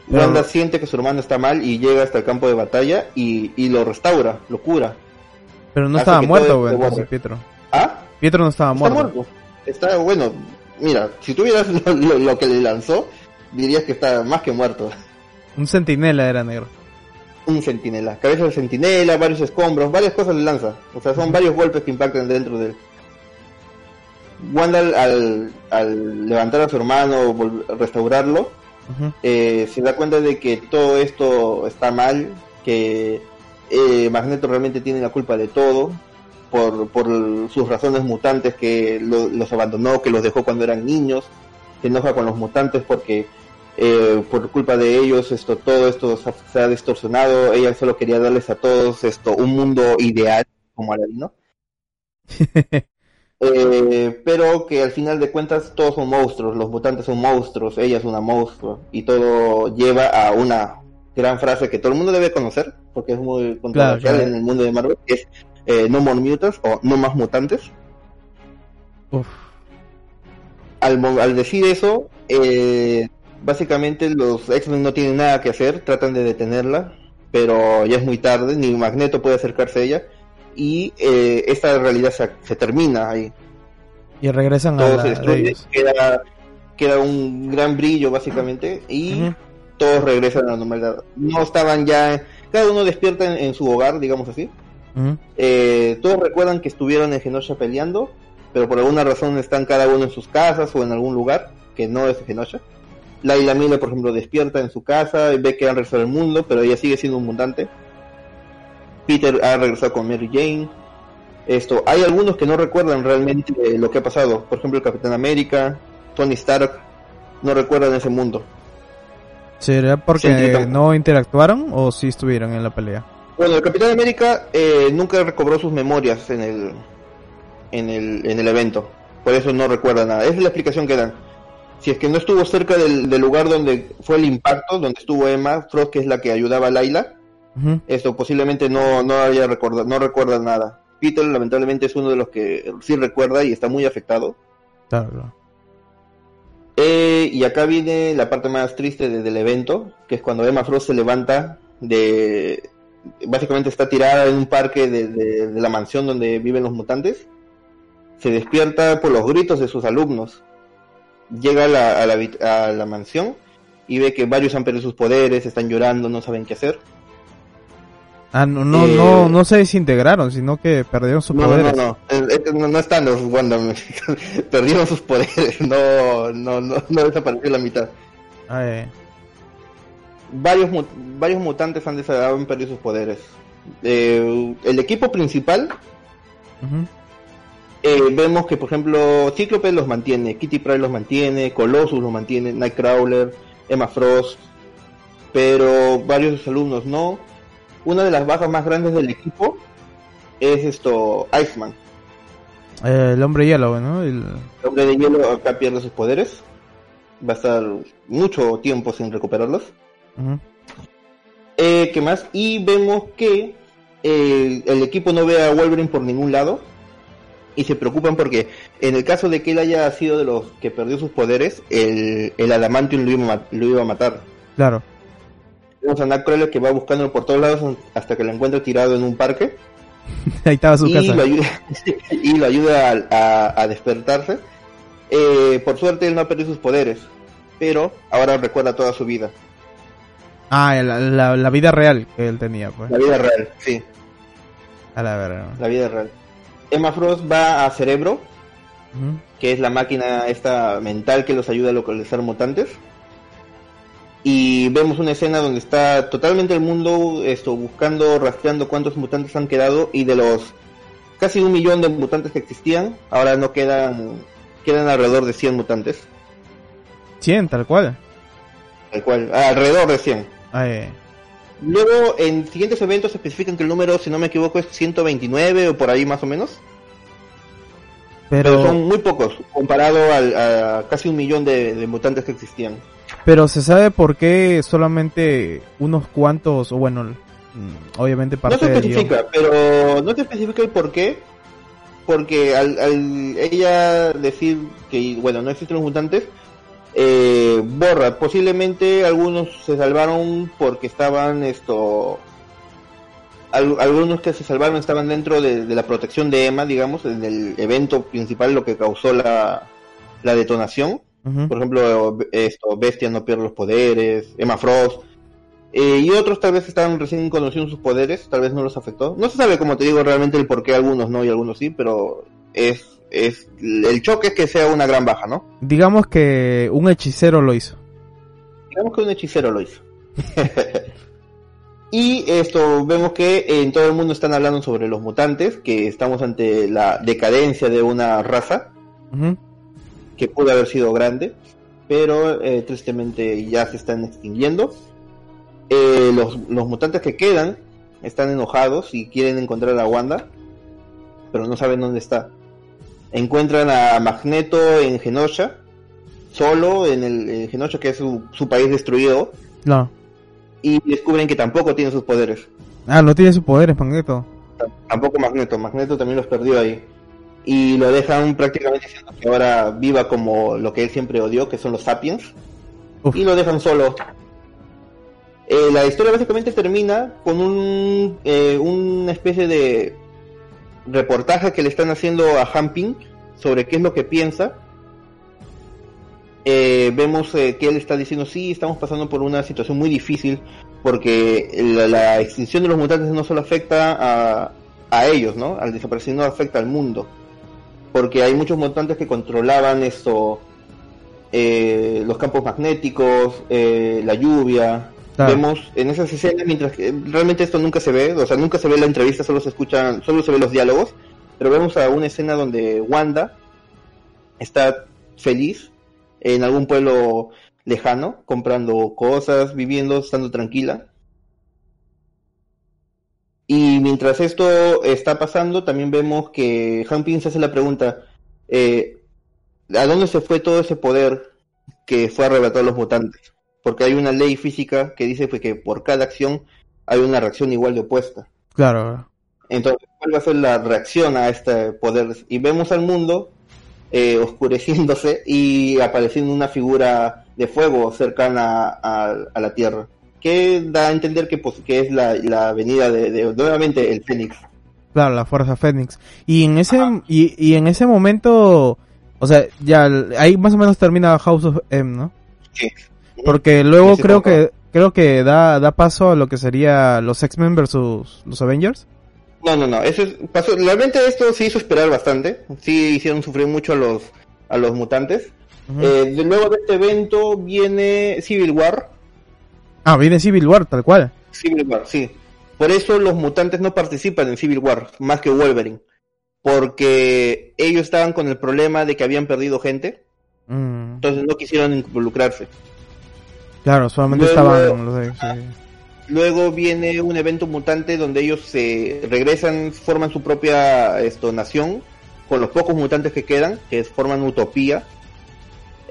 Wanda siente que su hermano está mal y llega hasta el campo de batalla y, y lo restaura, lo cura. Pero no Hace estaba muerto, güey, entonces. Pietro. ¿Ah? Pietro no estaba Está muerto. muerto. Está bueno. Mira, si tuvieras lo, lo- lo que le lanzó, dirías que está más que muerto. Un centinela era negro. Un centinela, cabeza de centinela, varios escombros, varias cosas le lanza. O sea, son varios golpes que impactan dentro de él. Wanda al, al- al levantar a su hermano, vol- eh, se da cuenta de que todo esto está mal, que eh, Magneto realmente tiene la culpa de todo, por, por sus razones mutantes que lo- los abandonó, que los dejó cuando eran niños, se enoja con los mutantes porque eh, por culpa de ellos esto todo esto se ha- se ha distorsionado, ella solo quería darles a todos esto un mundo ideal, como Aladino. Eh, pero que al final de cuentas todos son monstruos, los mutantes son monstruos, ella es una monstruo, y todo lleva a una gran frase que todo el mundo debe conocer, porque es muy controversial en el mundo de Marvel, que es eh, No More Mutants o No Más Mutantes. Al, al, decir eso, eh, básicamente los X-Men no tienen nada que hacer, tratan de detenerla, pero ya es muy tarde, ni Magneto puede acercarse a ella, y eh, esta realidad se, termina ahí. Y regresan a la, queda, queda, un gran brillo básicamente, y todos regresan a la normalidad. No estaban ya, cada uno despierta en, su hogar, digamos así. Eh, todos recuerdan que estuvieron en Genosha peleando, pero por alguna razón están cada uno en sus casas o en algún lugar que no es Genosha. Laila Miller, por ejemplo, despierta en su casa y ve que han regresado al mundo, pero ella sigue siendo un mutante. Peter ha regresado con Mary Jane. Esto, hay algunos que no recuerdan realmente lo que ha pasado. Por ejemplo, el Capitán América, Tony Stark, no recuerdan ese mundo. ¿Será porque no interactuaron o sí estuvieron en la pelea? Bueno, el Capitán América eh, nunca recobró sus memorias en el, en el, en el evento. Por eso no recuerda nada. Esa es la explicación que dan si es que no estuvo cerca del, lugar donde fue el impacto, donde estuvo Emma Frost, que es la que ayudaba a Laila, esto posiblemente no, no haya recordado, no recuerda nada. Peter lamentablemente es uno de los que sí recuerda y está muy afectado. Claro. Eh, y acá viene la parte más triste del evento, que es cuando Emma Frost se levanta de... Básicamente está tirada en un parque de, de la mansión donde viven los mutantes. Se despierta por los gritos de sus alumnos llega a la, a la, mansión y ve que varios han perdido sus poderes, están llorando, no saben qué hacer. Ah, no, no, no, eh, no se desintegraron, sino que perdieron sus poderes. No, no, no, están los Wanda, perdieron sus poderes, no, no, no, no desapareció la mitad. Ah, eh. Varios, varios mutantes han, han perdido sus poderes. Eh, el equipo principal vemos que, por ejemplo, Cíclope los mantiene, Kitty Pryde los mantiene, Colossus los mantiene, Nightcrawler, Emma Frost, pero varios de sus alumnos no. Una de las bajas más grandes del equipo es esto, Iceman. Eh, el hombre hielo, ¿no? El... hombre de hielo acá pierde sus poderes. Va a estar mucho tiempo sin recuperarlos. eh, ¿Qué más? Y vemos que eh, el equipo no ve a Wolverine por ningún lado y se preocupan porque en el caso de que él haya sido de los que perdió sus poderes, el, el Adamantium lo iba, lo iba a matar. Claro. Tenemos a Nightcrawler que va buscándolo por todos lados hasta que lo encuentra tirado en un parque. Ahí estaba su y casa. Lo ayuda, y lo ayuda a, despertarse. Eh, por suerte él no ha perdido sus poderes, pero ahora recuerda toda su vida. Ah, la, la, vida real que él tenía, pues. La vida real, sí. A la verdad. La vida real. Emma Frost va a Cerebro, que es la máquina esta mental que los ayuda a localizar mutantes. Y vemos una escena donde está totalmente el mundo esto buscando, rastreando cuántos mutantes han quedado y de los casi un millón de mutantes que existían, ahora no quedan, quedan alrededor de 100 mutantes. 100, tal cual. Tal cual, ah, alrededor de 100. Ah, eh. Luego, en siguientes eventos se especifican que el número, si no me equivoco, es 129 o por ahí más o menos. Pero, son muy pocos, comparado al, a casi un millón de, mutantes que existían. Pero se sabe por qué solamente unos cuantos, o bueno, mm, obviamente parte No se especifica, pero no se especifica el por qué, porque al, al ella decir que, bueno, no existen los mutantes, eh, borra. Posiblemente algunos se salvaron porque estaban esto. algunos que se salvaron estaban dentro de, la protección de Emma, digamos, en el evento principal, lo que causó la, la detonación. Por ejemplo, esto, Bestia no pierde los poderes, Emma Frost. Eh, y otros tal vez estaban recién conociendo sus poderes, tal vez no los afectó. No se sabe, como te digo, realmente el por qué algunos no y algunos sí, pero es es el choque es que sea una gran baja, ¿no? Digamos que un hechicero lo hizo. Digamos que un hechicero lo hizo. y esto vemos que en todo el mundo están hablando sobre los mutantes, que estamos ante la decadencia de una raza que pudo haber sido grande, pero eh, tristemente ya se están extinguiendo. Eh, los, los mutantes que quedan están enojados y quieren encontrar a Wanda pero no saben dónde está. Encuentran a Magneto en Genosha, solo en el en Genosha, que es su, su país destruido, No. y descubren que tampoco tiene sus poderes. Ah, no tiene sus poderes, Magneto. T- Tampoco Magneto, Magneto también los perdió ahí. Y lo dejan prácticamente diciendo que ahora viva como lo que él siempre odió, que son los sapiens. Uf. Y lo dejan solo. Eh, la historia básicamente termina con un, eh, una especie de reportaje que le están haciendo a Hamping sobre qué es lo que piensa. Eh, vemos eh, que él está diciendo, sí, estamos pasando por una situación muy difícil porque la, la extinción de los mutantes no solo afecta a, a ellos, ¿no? Al desaparecer no afecta al mundo. Porque hay muchos mutantes que controlaban esto, eh, los campos magnéticos, eh, la lluvia. Claro. Vemos en esas escenas, mientras que realmente esto nunca se ve, o sea, nunca se ve la entrevista, solo se escuchan, solo se ve los diálogos, pero vemos a una escena donde Wanda está feliz en algún pueblo lejano, comprando cosas, viviendo, estando tranquila. Y mientras esto está pasando, también vemos que Han Ping se hace la pregunta, eh, ¿a dónde se fue todo ese poder que fue arrebatado a los mutantes? Porque hay una ley física que dice pues, que por cada acción hay una reacción igual de opuesta. Claro. Entonces, ¿cuál va a ser la reacción a este poder? Y vemos al mundo eh, oscureciéndose y apareciendo una figura de fuego cercana a, a la Tierra, que da a entender que, pues, que es la, la venida de, de- nuevamente el Fénix. Claro, la Fuerza Fénix. Y en ese y, y en ese momento, o sea, ya ahí más o menos termina House of M, ¿no? Sí. Porque luego creo que creo que da da paso a lo que sería los X-Men versus los Avengers. No, no, no, eso es, pasó, realmente esto se hizo esperar bastante, sí hicieron sufrir mucho a los, a los mutantes. Ujú. Eh, de- luego de este evento viene Civil War, Ah, viene Civil War, tal cual. Civil War, sí. Por eso los mutantes no participan en Civil War, más que Wolverine. Porque ellos estaban con el problema de que habían perdido gente, Mm, entonces no quisieron involucrarse. claro, solamente Luego- estaban los de- sí. Luego viene un evento mutante donde ellos se regresan, forman su propia esto, nación, con los pocos mutantes que quedan, que forman Utopía.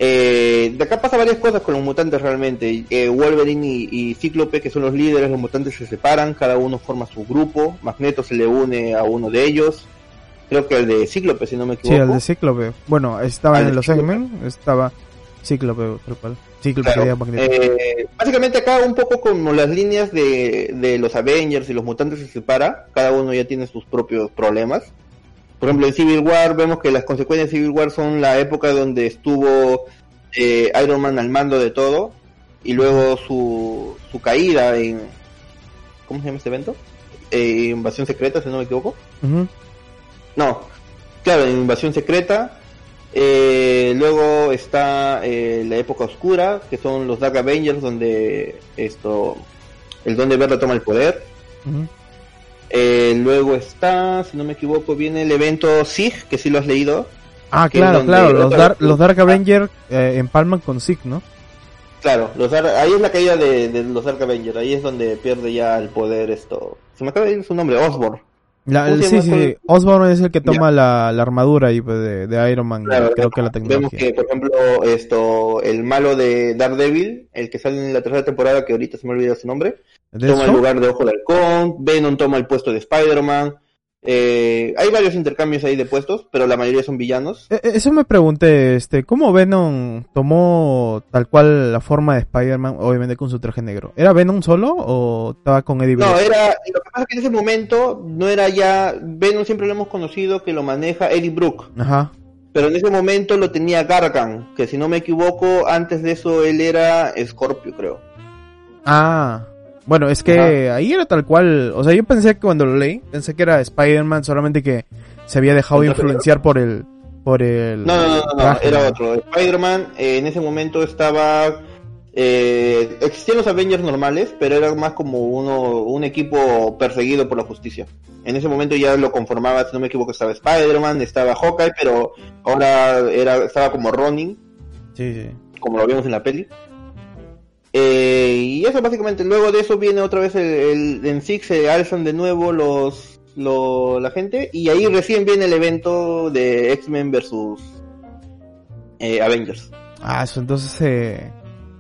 Eh, de acá pasa varias cosas con los mutantes realmente. Eh, Wolverine y, y Cíclope, que son los líderes, los mutantes se separan, cada uno forma su grupo. Magneto se le une a uno de ellos. Creo que el de Cíclope, si no me Sí, equivoco. el de Cíclope. Bueno, estaba Al en los. X-Men, estaba Cíclope, cual. Cíclope Claro. Magneto. Eh, básicamente acá un poco como las líneas de, de los Avengers y los mutantes se separa, cada uno ya tiene sus propios problemas. Por ejemplo, en Civil War vemos que las consecuencias de Civil War son la época donde estuvo eh, Iron Man al mando de todo y luego su, su caída en... ¿Cómo se llama este evento? Eh, invasión secreta, si no me equivoco. No, claro, en Invasión Secreta. Eh, luego está eh, la época oscura, que son los Dark Avengers, donde esto, el Don de Verde toma el poder. Eh, luego está, si no me equivoco, viene el evento Sig, que sí lo has leído. Ah, claro, claro, los, vez- los Dark Avengers eh, empalman con Sig, ¿no? Claro, los Dark- ahí es la caída de, de los Dark Avengers, ahí es donde pierde ya el poder esto. Se me acaba de ir su nombre, Osborn. La- ¿Cómo el- sí, sí, sí. Osborn es el que toma la, la armadura ahí pues, de, de Iron Man, Claro, creo que la Vemos tecnología. que, por ejemplo, esto, el malo de Daredevil, el que sale en la tercera temporada, que ahorita se me olvida su nombre, toma el lugar de Ojo de Halcón, Venom toma el puesto de Spider-Man. Eh, hay varios intercambios ahí de puestos, pero la mayoría son villanos. Eh, eh, Eso me pregunté, este, ¿cómo Venom tomó tal cual la forma de Spider-Man, obviamente con su traje negro? ¿Era Venom solo o estaba con Eddie No, era, lo que pasa es que en ese momento no era ya, Venom siempre lo hemos conocido que lo maneja Eddie Brook, Ajá. pero en ese momento lo tenía Gargan, que si no me equivoco, antes de eso él era Scorpio, creo. Ah, bueno, es que ahí era tal cual, o sea, yo pensé que cuando lo leí, pensé que era Spider-Man, solamente que se había dejado ¿El traje influenciar por el, por el... No, no, no, no, era otro. Spider-Man eh, en ese momento estaba... Eh, existían los Avengers normales, pero era más como uno, un equipo perseguido por la justicia. En ese momento ya lo conformaba, si no me equivoco, estaba Spider-Man, estaba Hawkeye, pero ahora era, estaba como Ronin, Sí, sí. como lo vimos en la peli. Eh, y eso básicamente, luego de eso viene otra vez el, el- en Six se alzan de nuevo los, lo, la gente, y ahí recién viene el evento de X-Men versus eh, Avengers. Ah, eso entonces... Eh...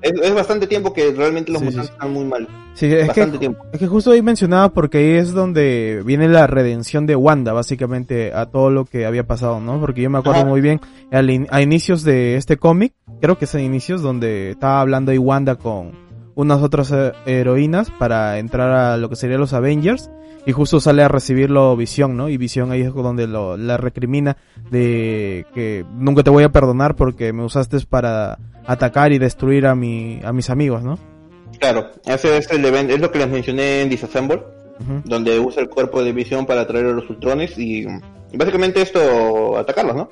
Es, bastante tiempo que realmente los mutantes están muy mal. Sí, es que, es que justo ahí mencionaba porque ahí es donde viene la redención de Wanda, básicamente, a todo lo que había pasado, ¿no? Porque yo me acuerdo muy bien, a inicios de este cómic, creo que es a inicios donde estaba hablando ahí Wanda con unas otras eh, heroínas para entrar a lo que serían los Avengers y justo sale a recibirlo Visión, ¿no? Y Visión ahí es donde lo, la recrimina de que nunca te voy a perdonar porque me usaste para atacar y destruir a mi a mis amigos, ¿no? Claro, ese es el evento, es lo que les mencioné en Disassemble, donde usa el cuerpo de Visión para traer a los Ultrones y, y básicamente esto atacarlos, ¿no?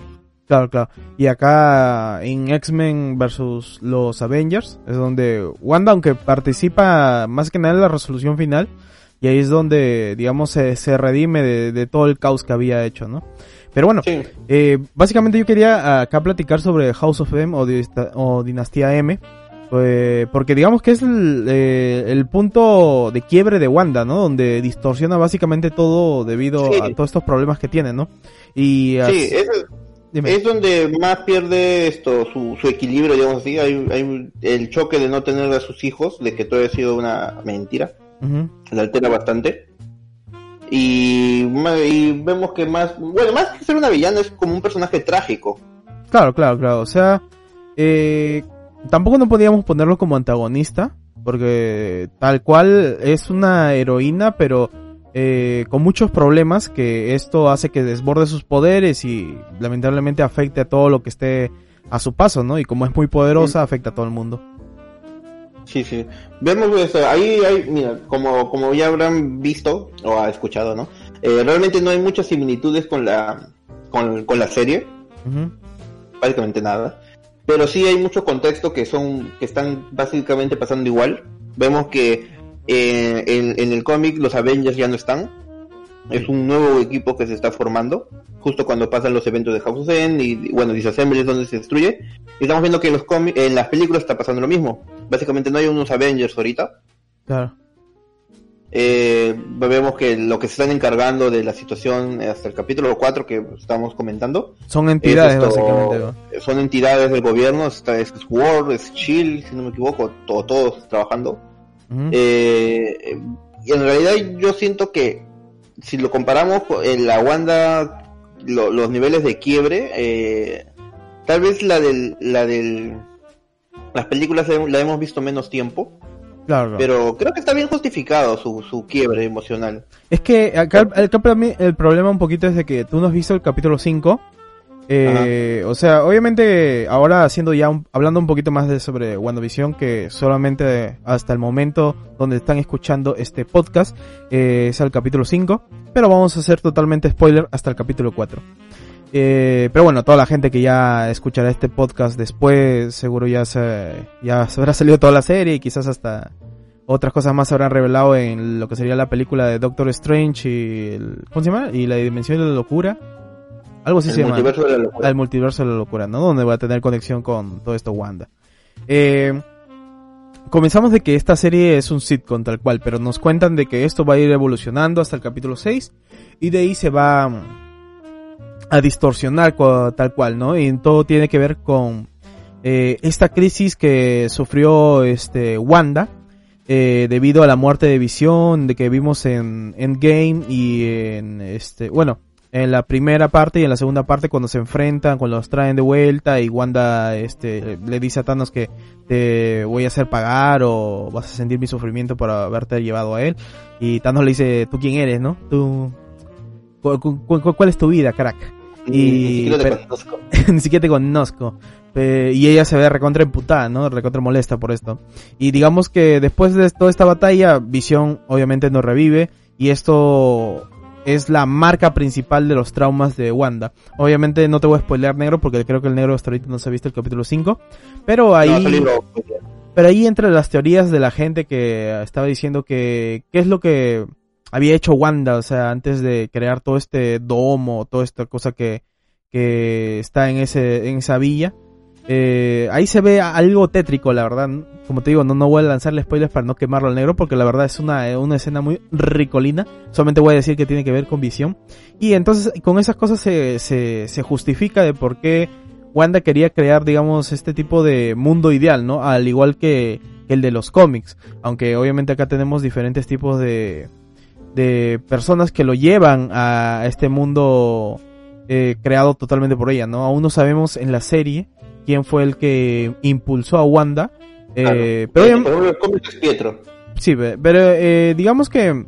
Claro, claro. Y acá en X-Men versus los Avengers es donde Wanda, aunque participa más que nada en la resolución final, y ahí es donde, digamos, se, se redime de, todo el caos que había hecho, ¿no? Pero bueno, eh, básicamente yo quería acá platicar sobre House of M o, Dinastía M, eh, porque digamos que es el, eh, el, punto de quiebre de Wanda, ¿no? Donde distorsiona básicamente todo debido a todos estos problemas que tiene, ¿no? Y sí, es, es donde más pierde esto, su, su equilibrio, digamos así. Hay, hay, el choque de no tener a sus hijos, de que todo ha sido una mentira. La altera bastante. Y, y, vemos que más, bueno, más que ser una villana, es como un personaje trágico. Claro, claro, claro. O sea, eh, tampoco no podíamos ponerlo como antagonista, porque tal cual es una heroína, pero eh, con muchos problemas que esto hace que desborde sus poderes y lamentablemente afecte a todo lo que esté a su paso, ¿no? Y como es muy poderosa, afecta a todo el mundo. Sí, sí. Vemos eso. Ahí hay, mira, como, como ya habrán visto o ha escuchado, ¿no? Eh, realmente no hay muchas similitudes con la, con, con la serie. Básicamente nada. Pero sí hay mucho contexto que son, que están básicamente pasando igual. Vemos que eh, en, el cómic los Avengers ya no están. Es un nuevo equipo que se está formando. Justo cuando pasan los eventos de House of Zen y, bueno, Disassemble es donde se destruye. Y estamos viendo que en, los en las películas está pasando lo mismo. Básicamente no hay unos Avengers ahorita. Claro. Eh, vemos que lo que se están encargando de la situación hasta el capítulo 4 que estamos comentando son entidades básicamente son entidades del gobierno está es Sword es Chill si no me equivoco todos trabajando eh, y en realidad yo siento que si lo comparamos en la Wanda, los niveles de quiebre, eh, tal vez la del, la del, las películas la hemos visto menos tiempo. Claro, Pero creo que está bien justificado su, su quiebre emocional. Es que acá, el, el problema un poquito es de que tú no has visto el capítulo 5 eh, o sea, obviamente ahora haciendo ya hablando un poquito más de sobre WandaVision que solamente hasta el momento donde están escuchando este podcast eh, es el capítulo 5, pero vamos a hacer totalmente spoiler hasta el capítulo 4. Eh, pero bueno, toda la gente que ya escuchará este podcast después seguro ya se, ya se habrá salido toda la serie y quizás hasta otras cosas más se habrán revelado en lo que sería la película de Doctor Strange y el, ¿cómo se llama? Y la dimensión de la locura algo así se llama. Multiverso de la locura. El multiverso de la locura, ¿no? Donde va a tener conexión con todo esto Wanda. Eh, comenzamos de que esta serie es un sitcom tal cual, pero nos cuentan de que esto va a ir evolucionando hasta el capítulo 6 y de ahí se va mm, a distorsionar tal cual, ¿no? Y todo tiene que ver con eh, esta crisis que sufrió este Wanda eh, debido a la muerte de Visión, de que vimos en Endgame y en este, bueno, en la primera parte y en la segunda parte cuando se enfrentan, cuando los traen de vuelta y Wanda este le dice a Thanos que te voy a hacer pagar o vas a sentir mi sufrimiento por haberte llevado a él y Thanos le dice tú quién eres, ¿no? Tú cuál, es tu vida, crack? Y, ni siquiera te conozco. y ella se ve recontra emputada, ¿no? Recontra molesta por esto. Y digamos que después de toda esta batalla, Visión obviamente no revive. Y esto es la marca principal de los traumas de Wanda. Obviamente no te voy a spoilear negro porque creo que el negro hasta ahorita no se ha visto el capítulo 5, pero ahí pero ahí entre las teorías de la gente que estaba diciendo que qué es lo que había hecho Wanda, o sea, antes de crear todo este domo, toda esta cosa que que está en ese en esa villa Eh, ahí se ve algo tétrico, la verdad. Como te digo, no, no voy a lanzarle spoilers para no quemarlo al negro, porque la verdad es una, una escena muy ricolina. Solamente voy a decir que tiene que ver con visión. Y entonces con esas cosas se, se, se justifica de por qué Wanda quería crear, digamos, este tipo de mundo ideal, ¿no? Al igual que el de los cómics. Aunque obviamente acá tenemos diferentes tipos de, de personas que lo llevan a este mundo eh, creado totalmente por ella, ¿no? Aún no sabemos en la serie quién fue el que impulsó a Wanda. Eh, pero es Pietro. Sí, pero eh, digamos que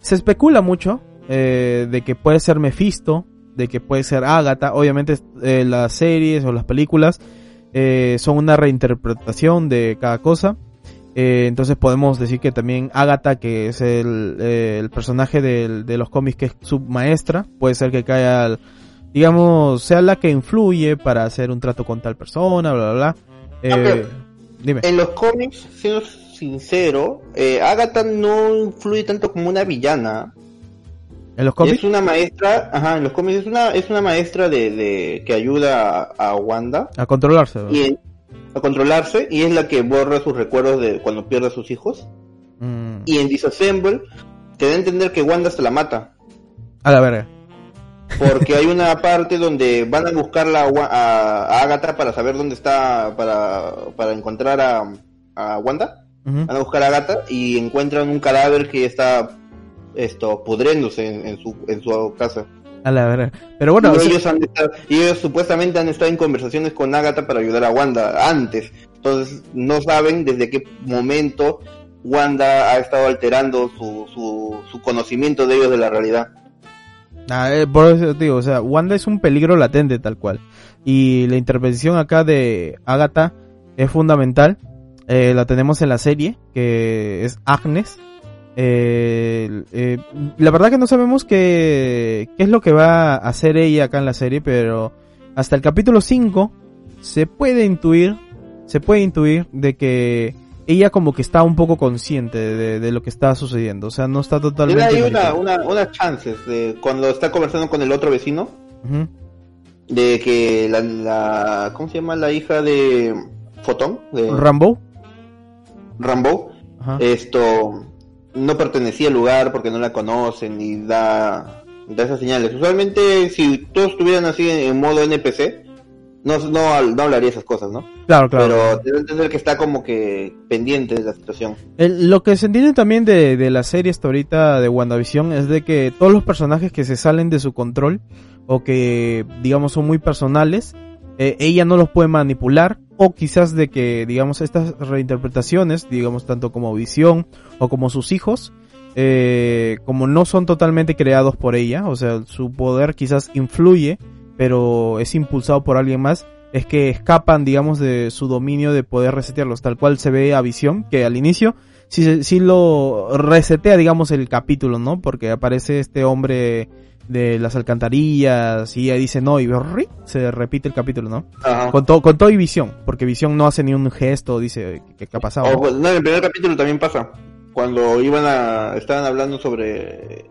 se especula mucho eh, de que puede ser Mephisto, de que puede ser Agatha. Obviamente eh, las series o las películas eh, son una reinterpretación de cada cosa. Eh, entonces podemos decir que también Agatha, que es el, eh, el personaje de los cómics que es su maestra, puede ser que caiga, digamos, sea la que influye para hacer un trato con tal persona, bla, bla, bla. Eh, dime. En los cómics, siendo sincero, eh, Agatha no influye tanto como una villana. ¿En los cómics? Es una maestra, ajá, en los cómics es una, es una maestra de, de que ayuda a, a Wanda. A controlarse. Y en, a controlarse y es la que borra sus recuerdos de cuando pierde a sus hijos. Mm. Y en Disassemble te da a entender que Wanda se la mata. A la verga. Porque hay una parte donde van a buscarla a, Agatha para saber dónde está, para, para encontrar a, a Wanda. Uh -huh. Van a buscar a Agatha y encuentran un cadáver que está esto pudriéndose en, en, su, en su casa. A la verdad. Pero bueno, y ellos, han estado, y ellos supuestamente han estado en conversaciones con Agatha para ayudar a Wanda antes. Entonces no saben desde qué momento Wanda ha estado alterando su, su, su conocimiento de ellos de la realidad. Ah, eh, por eso digo, o sea, Wanda es un peligro latente tal cual. Y la intervención acá de Agatha es fundamental. Eh, la tenemos en la serie, que es Agnes. Eh, la verdad que no sabemos qué, qué es lo que va a hacer ella acá en la serie, pero hasta el capítulo 5 se puede intuir, se puede intuir de que ella como que está un poco consciente de, de lo que está sucediendo, o sea, no está totalmente... Hay una, una, unas chances de cuando está conversando con el otro vecino, uh -huh. de que la, la, ¿cómo se llama la hija de Fotón? De Rambo. Rambo. Ajá. Esto no pertenecía al lugar porque no la conocen y da, da esas señales. Usualmente si todos estuvieran así en, en modo NPC, no, no, no, hablaría esas cosas, ¿no? Claro, claro. Pero debe entender que está como que pendiente de la situación. El, lo que se entiende también de, de la serie hasta ahorita de WandaVision es de que todos los personajes que se salen de su control o que digamos son muy personales, eh, ella no los puede manipular o quizás de que digamos estas reinterpretaciones, digamos tanto como Visión o como sus hijos, eh, como no son totalmente creados por ella, o sea, su poder quizás influye pero es impulsado por alguien más, es que escapan, digamos, de su dominio de poder resetearlos, tal cual se ve a Visión, que al inicio sí, sí lo resetea, digamos, el capítulo, ¿no? Porque aparece este hombre de las alcantarillas y ella dice no y se repite el capítulo, ¿no? Ajá. Con, to, con todo y visión, porque visión no hace ni un gesto, dice que, ha pasado. Pues, no, en el primer capítulo también pasa. Cuando iban a, estaban hablando sobre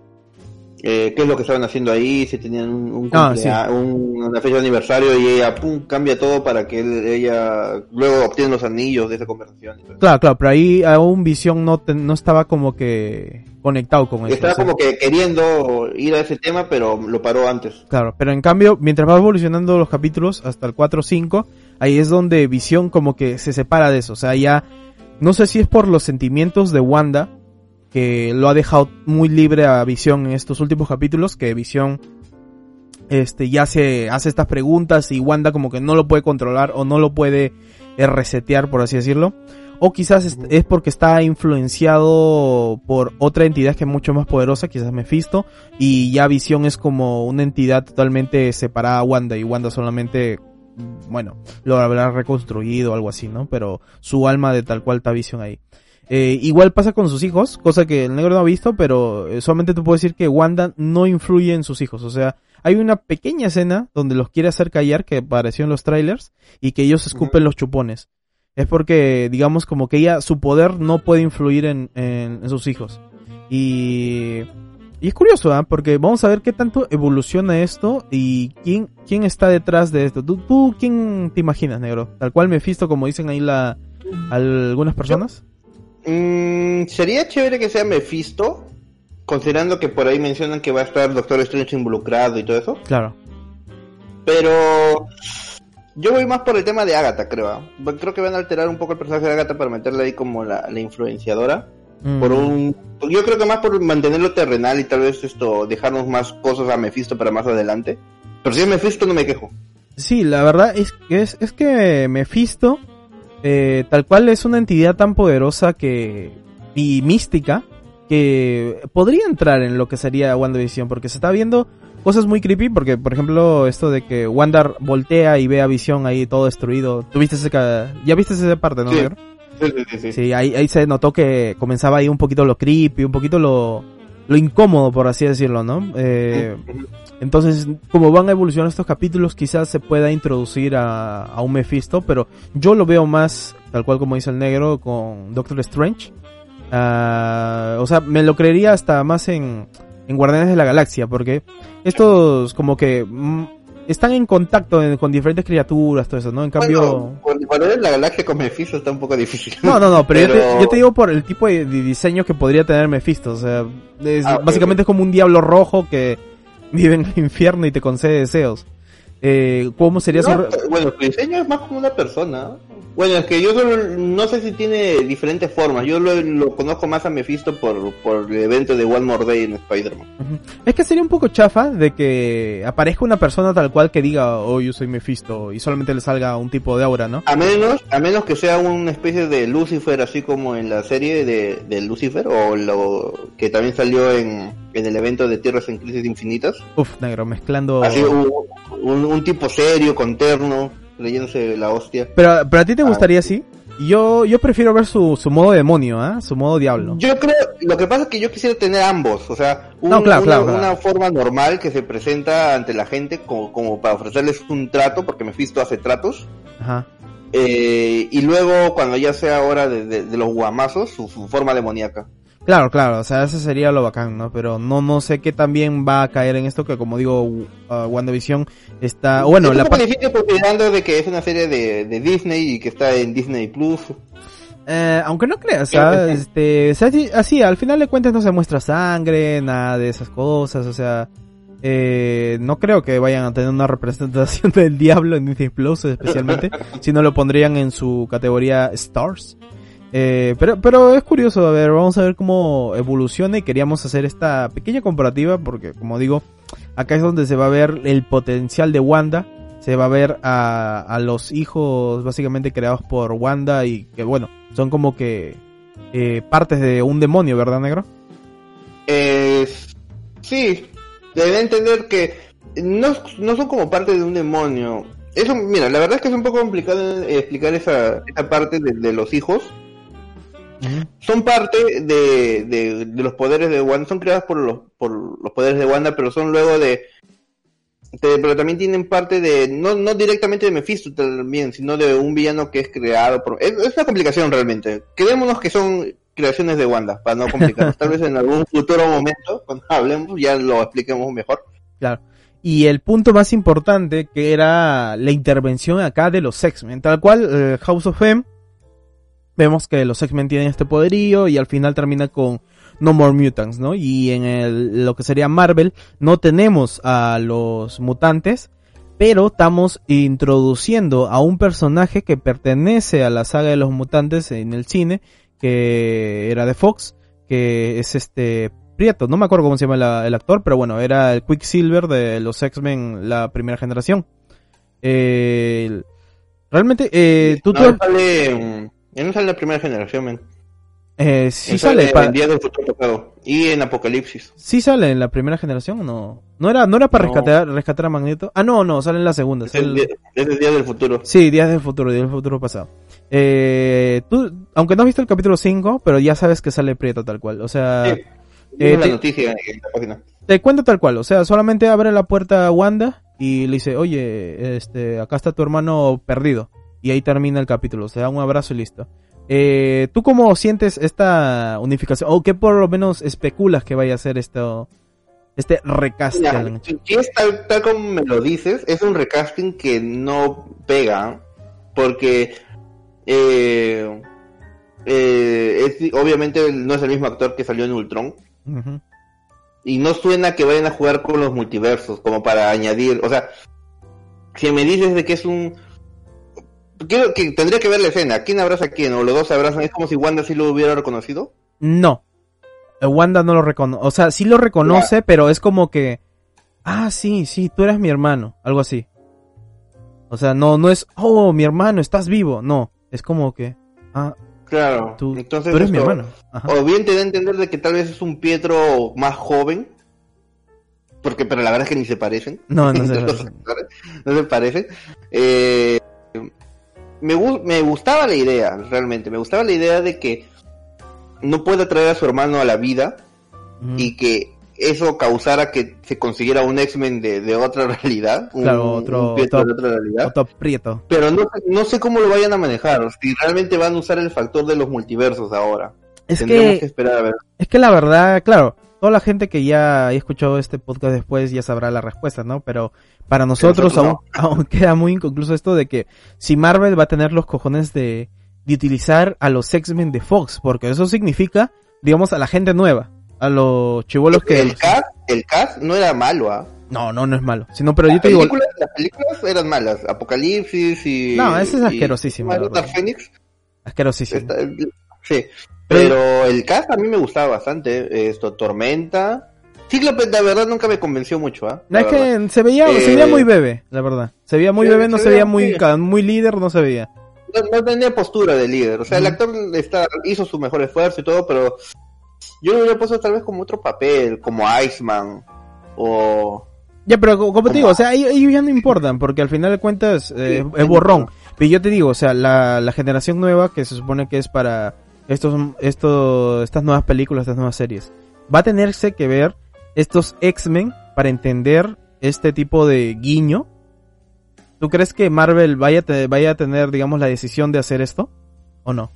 eh, qué es lo que estaban haciendo ahí, si tenían un, un, ah, sí. un, una fecha de aniversario y ella pum, cambia todo para que él, ella luego obtiene los anillos de esa conversación. Claro, claro, pero ahí aún Visión no, no estaba como que conectado con eso. Estaba o sea. como que queriendo ir a ese tema, pero lo paró antes. Claro, pero en cambio, mientras va evolucionando los capítulos hasta el 4 o 5, ahí es donde Visión como que se separa de eso, o sea, ya no sé si es por los sentimientos de Wanda, que lo ha dejado muy libre a Visión en estos últimos capítulos, que Visión este ya se hace estas preguntas y Wanda como que no lo puede controlar o no lo puede eh, resetear por así decirlo o quizás es, es, porque está influenciado por otra entidad que es mucho más poderosa, quizás Mephisto, y ya Visión es como una entidad totalmente separada a Wanda y Wanda solamente bueno, lo habrá reconstruido o algo así, ¿no? Pero su alma de tal cual está Visión ahí. Eh, igual pasa con sus hijos, cosa que el negro no ha visto, pero eh, solamente te puedo decir que Wanda no influye en sus hijos. O sea, hay una pequeña escena donde los quiere hacer callar, que apareció en los trailers, y que ellos escupen los chupones. Es porque, digamos, como que ella, su poder no puede influir en, en, en sus hijos. Y y es curioso, ¿ah? porque vamos a ver qué tanto evoluciona esto y quién, quién está detrás de esto. ¿Tú, ¿Tú quién te imaginas, negro? Tal cual Mephisto, como dicen ahí la, algunas personas. Mm, sería chévere que sea Mephisto, considerando que por ahí mencionan que va a estar Doctor Strange involucrado y todo eso. Claro. Pero yo voy más por el tema de Agatha, creo. ¿ah? Creo que van a alterar un poco el personaje de Agatha para meterle ahí como la, la influenciadora. Mm. Por un, yo creo que más por mantenerlo terrenal y tal vez esto dejarnos más cosas a Mephisto para más adelante. Pero si es Mephisto no me quejo. Sí, la verdad es que es, es que Mephisto, eh, tal cual es una entidad tan poderosa que y mística que podría entrar en lo que sería WandaVision porque se está viendo cosas muy creepy porque por ejemplo esto de que Wanda voltea y ve a Visión ahí todo destruido. ¿Tuviste ese ya viste esa parte, no? Sí. Sí, sí, sí, sí. Sí, ahí, ahí se notó que comenzaba ahí un poquito lo creepy, un poquito lo, lo incómodo, por así decirlo, ¿no? Eh, entonces, como van a evolucionar estos capítulos, quizás se pueda introducir a, a un Mephisto, pero yo lo veo más, tal cual como dice el negro, con Doctor Strange. Ah, o sea, me lo creería hasta más en, en Guardianes de la Galaxia, porque estos como que mm, están en contacto en- con diferentes criaturas, todo eso, ¿no? En cambio... Bueno, por ver la galaxia con Mephisto está un poco difícil. No, no, no, pero, Yo, te, yo te digo por el tipo de, de diseño que podría tener Mephisto. O sea, es- Ah, básicamente es como un diablo rojo que vive en el infierno y te concede deseos. Eh, ¿Cómo sería su... No, re- bueno, su diseño es más como una persona. Bueno, es que yo solo no sé si tiene diferentes formas. Yo lo, lo conozco más a Mephisto por, por el evento de One More Day en Spider-Man. Es que sería un poco chafa de que aparezca una persona tal cual que diga, oh, yo soy Mephisto, y solamente le salga un tipo de aura, ¿no? A menos, a menos que sea una especie de Lucifer, así como en la serie de, de Lucifer, o lo que también salió en, en el evento de Tierras en Crisis Infinitas. Uf, negro, mezclando... Así un, un, un tipo serio, con terno, leyéndose la hostia. Pero, pero a ti te Ah. gustaría así? Yo, yo prefiero ver su, su modo demonio, ¿ah? Su modo diablo. Yo creo, lo que pasa es que yo quisiera tener ambos, o sea, un- No, claro, una, claro, claro. una forma normal que se presenta ante la gente como, como para ofrecerles un trato, porque Mephisto hace tratos, Ajá. eh, y luego cuando ya sea hora de, de- de los guamazos, su, su forma demoníaca. Claro, claro, o sea, eso sería lo bacán, ¿no? Pero no, no sé qué también va a caer en esto que, como digo, uh, WandaVision está... Bueno, la considerando de que es una serie de, de Disney y que está en Disney Plus. Eh, aunque no creas, ¿ah? este, o sea, así, al final de cuentas no se muestra sangre, nada de esas cosas, o sea, eh, no creo que vayan a tener una representación del diablo en Disney Plus especialmente, si no lo pondrían en su categoría Stars. Eh, pero, pero es curioso, a ver, vamos a ver cómo evoluciona y queríamos hacer esta pequeña comparativa porque, como digo, acá es donde se va a ver el potencial de Wanda, se va a ver a, a los hijos básicamente creados por Wanda y que, bueno, son como que eh, partes de un demonio, ¿verdad, negro? Eh, sí, deben entender que no, no son como parte de un demonio. Eso, mira, la verdad es que es un poco complicado eh, explicar esa, esa parte de los hijos. Son parte de, de, los poderes de Wanda, son creadas por los, por los poderes de Wanda, pero son luego de, pero también tienen parte de, no, no directamente de Mephisto también, sino de un villano que es creado es una complicación realmente. Quedémonos que son creaciones de Wanda, para no complicarnos. Tal vez en algún futuro momento, cuando hablemos, ya lo expliquemos mejor. Claro. Y el punto más importante que era la intervención acá de los X-Men, tal cual eh, House of M. Vemos que los X-Men tienen este poderío y al final termina con No More Mutants, ¿no? Y en el, lo que sería Marvel no tenemos a los mutantes, pero estamos introduciendo a un personaje que pertenece a la saga de los mutantes en el cine, que era de Fox, que es este Prieto, no me acuerdo cómo se llama la- el actor, pero bueno, era el Quicksilver de los X-Men, la primera generación. Eh, realmente, eh, tú, no, sale, él no sale en la primera generación, men. eh, sí Él sale, pa- en Días del Futuro Pasado y en Apocalipsis. sí sale en la primera generación o no? No era, no era para No. rescatar, rescatar a Magneto. Ah, no, no, sale en la segunda. Es el, día- es el Día del Futuro. Sí, Días del Futuro, Días del Futuro pasado. Eh, tú, aunque no has visto el capítulo 5, pero ya sabes que sale Prieto tal cual. O sea, Sí. eh, te- noticia en la página. te cuento tal cual. O sea, solamente abre la puerta a Wanda y le dice, oye, este, acá está tu hermano perdido. Y ahí termina el capítulo. Se da un abrazo y listo. Eh, ¿Tú cómo sientes esta unificación? ¿O qué por lo menos especulas que vaya a ser esto, este recasting. Si es tal, tal como me lo dices, es un recasting que no pega, porque eh, eh, es, obviamente no es el mismo actor que salió en Ultron. Y no suena que vayan a jugar con los multiversos, como para añadir, o sea, si me dices de que es un... Quiero que tendría que ver la escena, ¿quién abraza a quién? O los dos se abrazan, es como si Wanda sí lo hubiera reconocido. No. Eh, Wanda no lo reconoce. O sea, sí lo reconoce, pero es como que. Ah, sí, sí, tú eres mi hermano. Algo así. O sea, no, no es. Oh, mi hermano, estás vivo. No. Es como que. Ah, Claro, tú, entonces tú eres mi hermano. Ajá. O bien te da a entender de que tal vez es un Pietro más joven, porque pero la verdad es que ni se parecen. No, no actores no se parecen. Eh, me, me gustaba la idea, realmente, me gustaba la idea de que no pueda traer a su hermano a la vida y que eso causara que se consiguiera un X-Men de, de otra realidad, un, Claro, otro- un otro- de otra realidad. Prieto. Pero no, sé- no sé cómo lo vayan a manejar, si realmente van a usar el factor de los multiversos ahora. Es Tendremos que, que esperar a ver. es que la verdad, claro, toda la gente que ya ha escuchado este podcast después ya sabrá la respuesta, ¿no? Pero para nosotros, nosotros aún, aún queda muy inconcluso esto de que si Marvel va a tener los cojones de, de utilizar a los X-Men de Fox, porque eso significa, digamos, a la gente nueva, a los chivolos que... el cast, el cast no era malo, ¿ah? No, no, no es malo. Sino, pero yo Las te digo, películas, las películas eran malas. Apocalipsis y. No, ese es y- asquerosísimo, la verdad. Phoenix. asquerosísimo. sí. Pero el cast a mí me gustaba bastante. Esto, Tormenta. Cíclope, la verdad, nunca me convenció mucho, ¿ah? No, es verdad. que se veía, se veía Eh, muy bebé, la verdad. Se veía muy se- bebé, no se se, veía veía muy, muy- líder, no se veía. no, no tenía postura de líder. O sea, el actor está, hizo su mejor esfuerzo y todo, pero yo lo hubiera puesto tal vez como otro papel, como Iceman o... Ya, pero co- como te digo, o sea, ellos, ellos ya no importan, porque al final de cuentas eh, Sí, es borrón. Pero yo te digo, o sea, la, la generación nueva, que se supone que es para estos, estas nuevas películas, estas nuevas series, va a tenerse que ver estos X-Men para entender este tipo de guiño. ¿Tú crees que Marvel vaya te- vaya a tener, digamos, la decisión de hacer esto? ¿O no?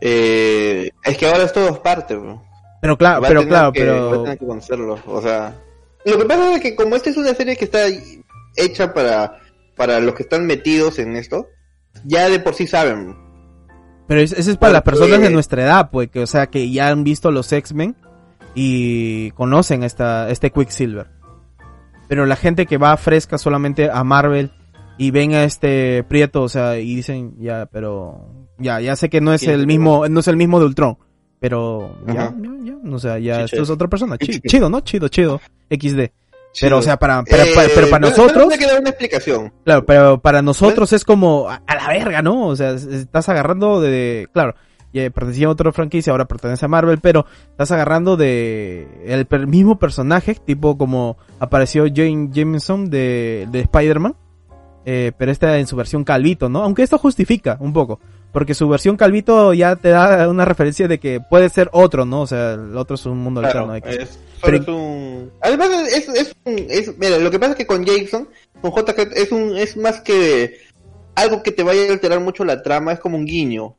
Eh, es que ahora es todo parte, bro. Pero claro, Va pero claro, que- Va a pero... tener que conocerlo, o sea... Lo que pasa es que como esta es una serie que está hecha para, para los que están metidos en esto, ya de por sí saben. Pero es- eso es para las personas de nuestra edad, pues, que, o sea, que ya han visto los X-Men y conocen esta, este Quicksilver. Pero la gente que va fresca solamente a Marvel y ven a este Prieto, o sea, y dicen, ya, pero, ya, ya sé que no es ¿Quién el mismo, no es el mismo de Ultron. Pero, ya, ya, ya, o sea, ya, esto es otra persona. Chido, ¿no? Chido, chido. XD. Pero, o sea, para, para, Eh, para- pero para bueno, nosotros, Tiene que dar una explicación. Claro, pero para nosotros es como a, a la verga, ¿no? O sea, es- estás agarrando de, claro, ya pertenecía a otra franquicia, ahora pertenece a Marvel, pero estás agarrando de el per- mismo personaje, tipo como apareció Jane Jameson de, de Spider-Man, eh, pero esta en su versión calvito, ¿no? Aunque esto justifica un poco, porque su versión calvito ya te da una referencia de que puede ser otro, ¿no? O sea, el otro es un mundo Claro, alterno. Es, Pero- es un... Además, es, es, un- es- mira, lo que pasa es que con Jason, con JK, es, un, es más que algo que te vaya a alterar mucho la trama, es como un guiño.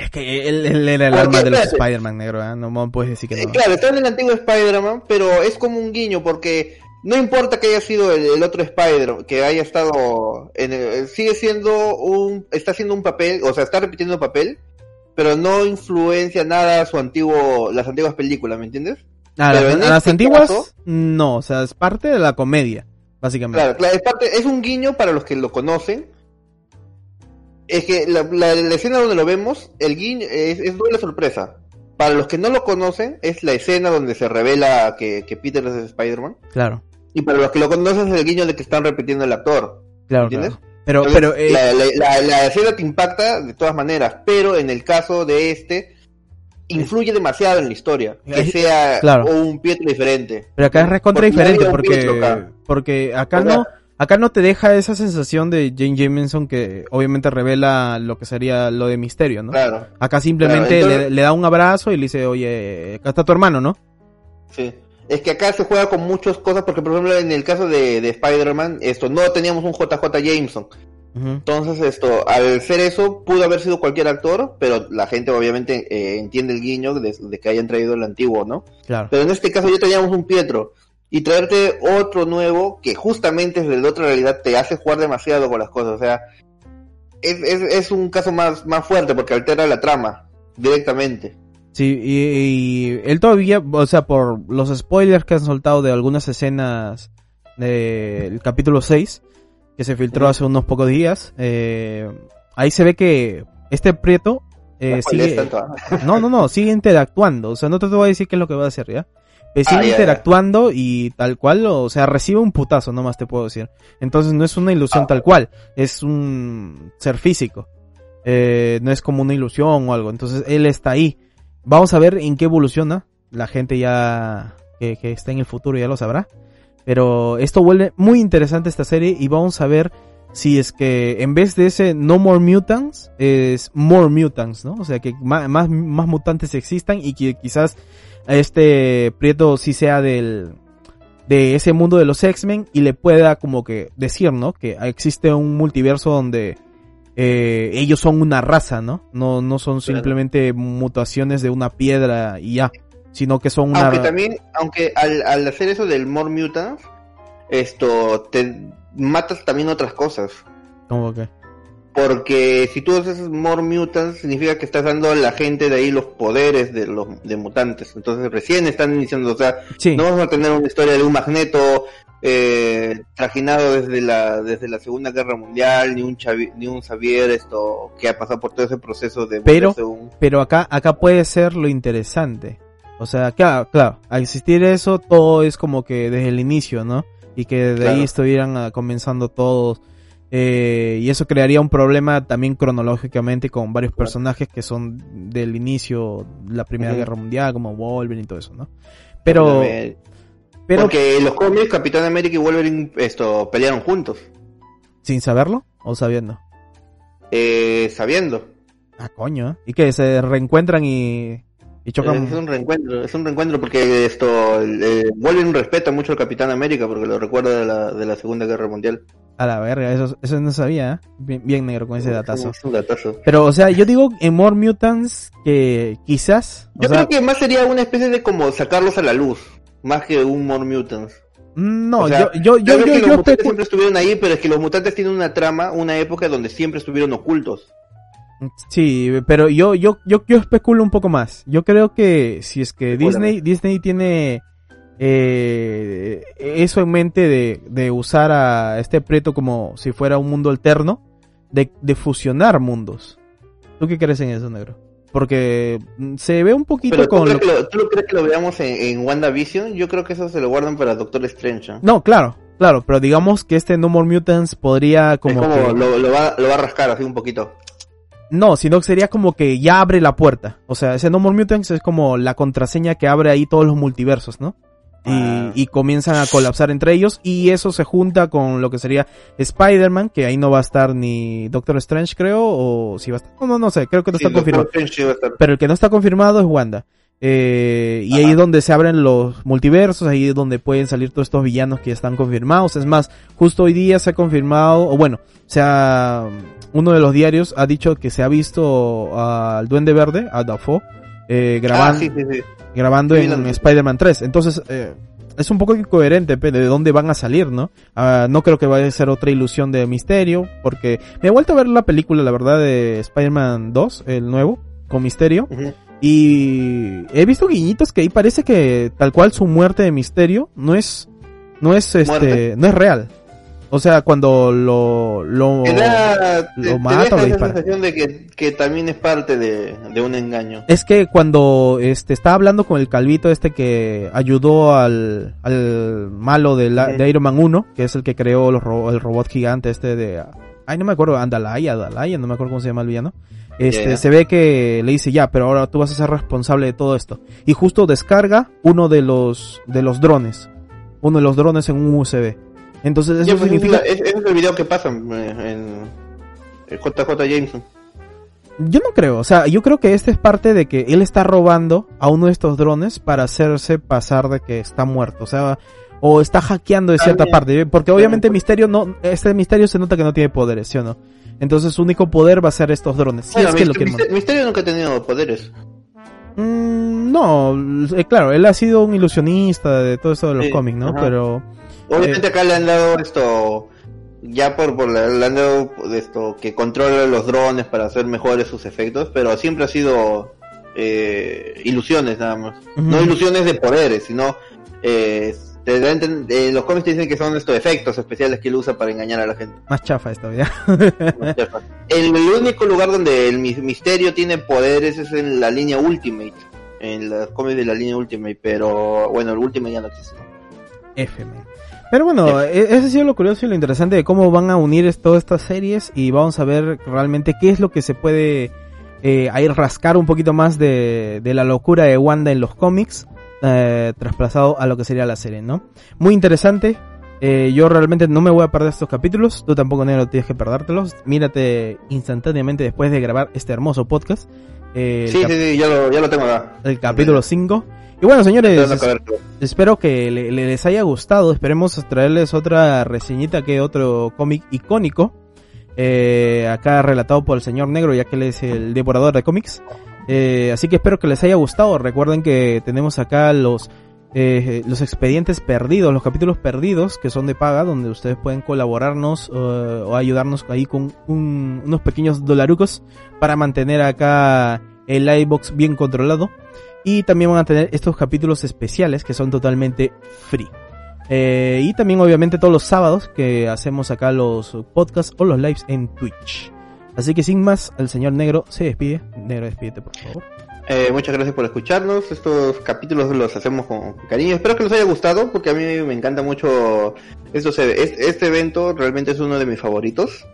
Es que él, él era el alma de los. Spider-Man, negro, ¿eh? No puedes decir que no. claro, está en el antiguo Spider-Man, pero es como un guiño porque no importa que haya sido el, el otro Spider, que haya estado en el- sigue siendo un está haciendo un papel, o sea, está repitiendo un papel, pero no influencia nada su antiguo las antiguas películas, ¿me entiendes? A las, en a las este antiguas, caso- no, o sea, es parte de la comedia, básicamente. Claro, claro, es parte es un guiño para los que lo conocen. Es que la, la- la escena donde lo vemos, el guiño es, es doble sorpresa. Para los que no lo conocen, es la escena donde se revela que, que Peter es Spider-Man. Claro, Y para los que lo conocen es el guiño de que están repitiendo el actor. claro, ¿Entiendes? claro. Pero, Entonces, pero, eh, la, la- la- la escena te impacta de todas maneras, pero en el caso de este, influye demasiado en la historia. Que sea claro. un Pietro diferente. pero acá es recontra diferente porque, acá. porque acá O sea, no, acá no te deja esa sensación de Jane Jameson que obviamente revela lo que sería lo de misterio, ¿no? Claro, Acá simplemente Claro, entonces- le, le da un abrazo y le dice, oye, acá está tu hermano, ¿no? sí. Es que acá se juega con muchas cosas, porque por ejemplo en el caso de, de Spider-Man, esto, no teníamos un JJ Jameson. Entonces esto, al ser eso, pudo haber sido cualquier actor, pero la gente obviamente eh, entiende el guiño de, que hayan traído el antiguo, ¿no? Claro. Pero en este caso ya teníamos un Pietro. Y traerte otro nuevo que justamente es de la otra realidad te hace jugar demasiado con las cosas. O sea, es, es, es un caso más, más fuerte porque altera la trama directamente. Sí, y, él todavía, o sea, por los spoilers que han soltado de algunas escenas del capítulo 6, que se filtró hace unos pocos días, eh, ahí se ve que este Prieto eh, sigue... No, no, no, sigue interactuando, o sea, no te voy a decir qué es lo que va a hacer, ¿ya? Eh, sigue ah, interactuando y tal cual, o sea, recibe un putazo, nomás te puedo decir. Entonces no es una ilusión ah. tal cual, es un ser físico. Eh, no es como una ilusión o algo. Entonces él está ahí. Vamos a ver en qué evoluciona. La gente ya que, está en el futuro ya lo sabrá. Pero esto vuelve muy interesante esta serie y vamos a ver si es que en vez de ese No More Mutants es More Mutants, ¿no? O sea, que más, más, mutantes existan y que quizás este Prieto sí sea del de ese mundo de los X-Men y le pueda como que decir, ¿no? Que existe un multiverso donde eh, ellos son una raza, ¿no? No, no son simplemente mutaciones de una piedra y ya, sino que son una... Aunque también, aunque al, al hacer eso del More Mutants, esto, te matas también otras cosas. ¿Cómo que? Porque si tú haces More Mutants, significa que estás dando a la gente de ahí los poderes de los de mutantes. Entonces recién están iniciando, o sea, no vamos a tener una historia de un magneto eh, trajinado desde la desde la Segunda Guerra Mundial, ni un ni un Xavier esto que ha pasado por todo ese proceso de pero pero acá acá puede ser lo interesante. O sea, claro, claro, al existir eso todo es como que desde el inicio, ¿no? Y que de ahí estuvieran ah, comenzando todos eh, y eso crearía un problema también cronológicamente con varios personajes que son del inicio de la Primera Guerra Mundial, como Wolverine y todo eso, ¿no? Pero, pero porque los cómics Capitán América y Wolverine esto pelearon juntos. ¿Sin saberlo o sabiendo? Eh, sabiendo. Ah, coño. ¿Y que se reencuentran y, y chocan? Es un reencuentro, es un reencuentro porque esto eh, Wolverine respeta mucho al Capitán América porque lo recuerda de la, de la Segunda Guerra Mundial. A la verga, eso, eso no sabía, ¿eh? bien, negro con ese datazo. Pero, o sea, yo digo en More Mutants que quizás... Yo creo que más sería una especie de como sacarlos a la luz más que un More Mutants. No, yo, yo, yo, yo, los mutantes siempre estuvieron ahí, pero es que los mutantes tienen una trama, una época donde siempre estuvieron ocultos. Sí, pero yo, yo, yo, yo especulo un poco más. Yo creo que si es que Disney, Disney tiene eh, eso en mente de, de usar a este preto como si fuera un mundo alterno, de, de fusionar mundos. ¿Tú qué crees en eso, negro? Porque se ve un poquito ¿Pero con... Lo... ¿Tú lo crees que lo veamos en, WandaVision? Yo creo que eso se lo guardan para Doctor Strange. No, claro, claro, pero digamos que este No More Mutants podría como... lo, va, lo va a rascar así un poquito. No, sino que sería como que ya abre la puerta. O sea, ese No More Mutants es como la contraseña que abre ahí todos los multiversos, ¿no? Y, comienzan a colapsar entre ellos y eso se junta con lo que sería Spider-Man, que ahí no va a estar ni Doctor Strange creo, o si va a estar, no, no, no sé, creo que no está confirmado. Pero el que no está confirmado es Wanda. Eh, y ahí es donde se abren los multiversos, ahí es donde pueden salir todos estos villanos que ya están confirmados. Es más, justo hoy día se ha confirmado, o bueno, se ha, uno de los diarios ha dicho que se ha visto al Duende Verde, a Dafoe, eh, grabando, ah, grabando en Spider-Man 3. Entonces, eh, es un poco incoherente de dónde van a salir, ¿no? Ah, no creo que vaya a ser otra ilusión de misterio, porque me he vuelto a ver la película, la verdad, de Spider-Man 2, el nuevo, con misterio. Y he visto guiñitos que ahí parece que tal cual su muerte de misterio no es, no es este, no es real. O sea, cuando lo, lo, lo mata o lo dispara. sensación de que, que también es parte de, de, un engaño. Es que cuando este estaba hablando con el calvito este que ayudó al, al malo de, la, de Iron Man 1, que es el que creó el robot gigante este de... Ay, no me acuerdo, Andalaya, Andalaya, no me acuerdo cómo se llama el villano. Este, se ve que le dice ya, pero ahora tú vas a ser responsable de todo esto. Y justo descarga uno de los, de los drones. Uno de los drones en un USB. Entonces eso pues, significa... Ese es el video que pasa en, JJ Jameson. Yo no creo, o sea, yo creo que este es parte de que él está robando a uno de estos drones para hacerse pasar de que está muerto. O sea, o está hackeando de cierta parte, porque obviamente Misterio no, este Misterio se nota que no tiene poderes, ¿sí o no? Entonces su único poder va a ser estos drones. Si es que lo Misterio nunca ha tenido poderes. Mm, no, eh, claro, él ha sido un ilusionista de todo eso de los cómics, ¿no? Pero... Obviamente eh, acá le han dado esto, ya por, por le han dado esto, que controla los drones para hacer mejores sus efectos, pero siempre ha sido eh, ilusiones nada más. No ilusiones de poderes, sino... Eh, te los cómics te dicen que son estos efectos especiales que él usa para engañar a la gente. Más chafa esta vida. el, único lugar donde el misterio tiene poderes es en la línea Ultimate. En los cómics de la línea Ultimate, pero bueno, el Ultimate ya no existe. FM. Pero bueno, e, ese ha sido lo curioso y lo interesante de cómo van a unir todas estas series y vamos a ver realmente qué es lo que se puede eh, ir rascar un poquito más de, de la locura de Wanda en los cómics eh, trasplazado a lo que sería la serie, ¿no? Muy interesante. Eh, yo realmente no me voy a perder estos capítulos. Tú tampoco, Negro, tienes que perdértelos. Mírate instantáneamente después de grabar este hermoso podcast. Eh, sí, sí, sí, ya lo, ya lo tengo acá. El capítulo 5. Y bueno, señores, espero que les haya gustado. Esperemos traerles otra reseñita que otro cómic icónico. Eh, acá relatado por el señor negro, ya que él es el devorador de cómics. Eh, así que espero que les haya gustado. Recuerden que tenemos acá los eh, los expedientes perdidos, los capítulos perdidos que son de paga, donde ustedes pueden colaborarnos o ayudarnos ahí con unos pequeños dolarucos para mantener acá el iBox bien controlado. Y también van a tener estos capítulos especiales que son totalmente free. Eh, y también obviamente todos los sábados que hacemos acá los podcasts o los lives en Twitch. Así que sin más, el señor Negro se despide. Negro, despídete, por favor. Eh, muchas gracias por escucharnos. Estos capítulos los hacemos con cariño. Espero que les haya gustado porque a mí me encanta mucho esto. Este evento realmente es uno de mis favoritos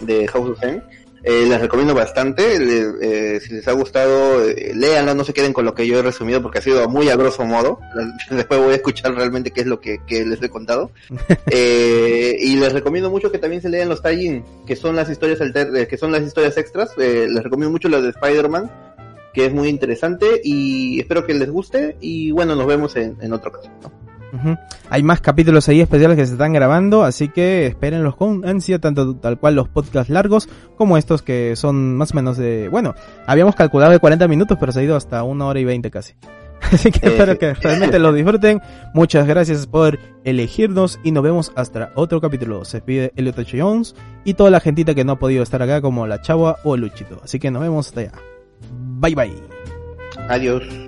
de House of Zen. Eh, les recomiendo bastante. Eh, si les ha gustado, eh, no se queden con lo que yo he resumido porque ha sido muy a grosso modo. Después voy a escuchar realmente qué es lo que, les he contado. y les recomiendo mucho que también se lean los tie que son las historias alter que son las historias extras. les recomiendo mucho las de Spider-Man, que es muy interesante y espero que les guste. Y bueno, nos vemos en, en otro caso. Hay más capítulos ahí especiales que se están grabando, así que espérenlos con ansia, tanto tal cual los podcasts largos como estos que son más o menos de... Bueno, habíamos calculado de 40 minutos, pero se ha ido hasta una hora y 20 casi. Así que espero que realmente lo disfruten. Muchas gracias por elegirnos y nos vemos hasta otro capítulo. Se pide Elliot H. Jones y toda la gentita que no ha podido estar acá como la Chagua o Luchito. Así que nos vemos hasta allá. Bye bye. Adiós.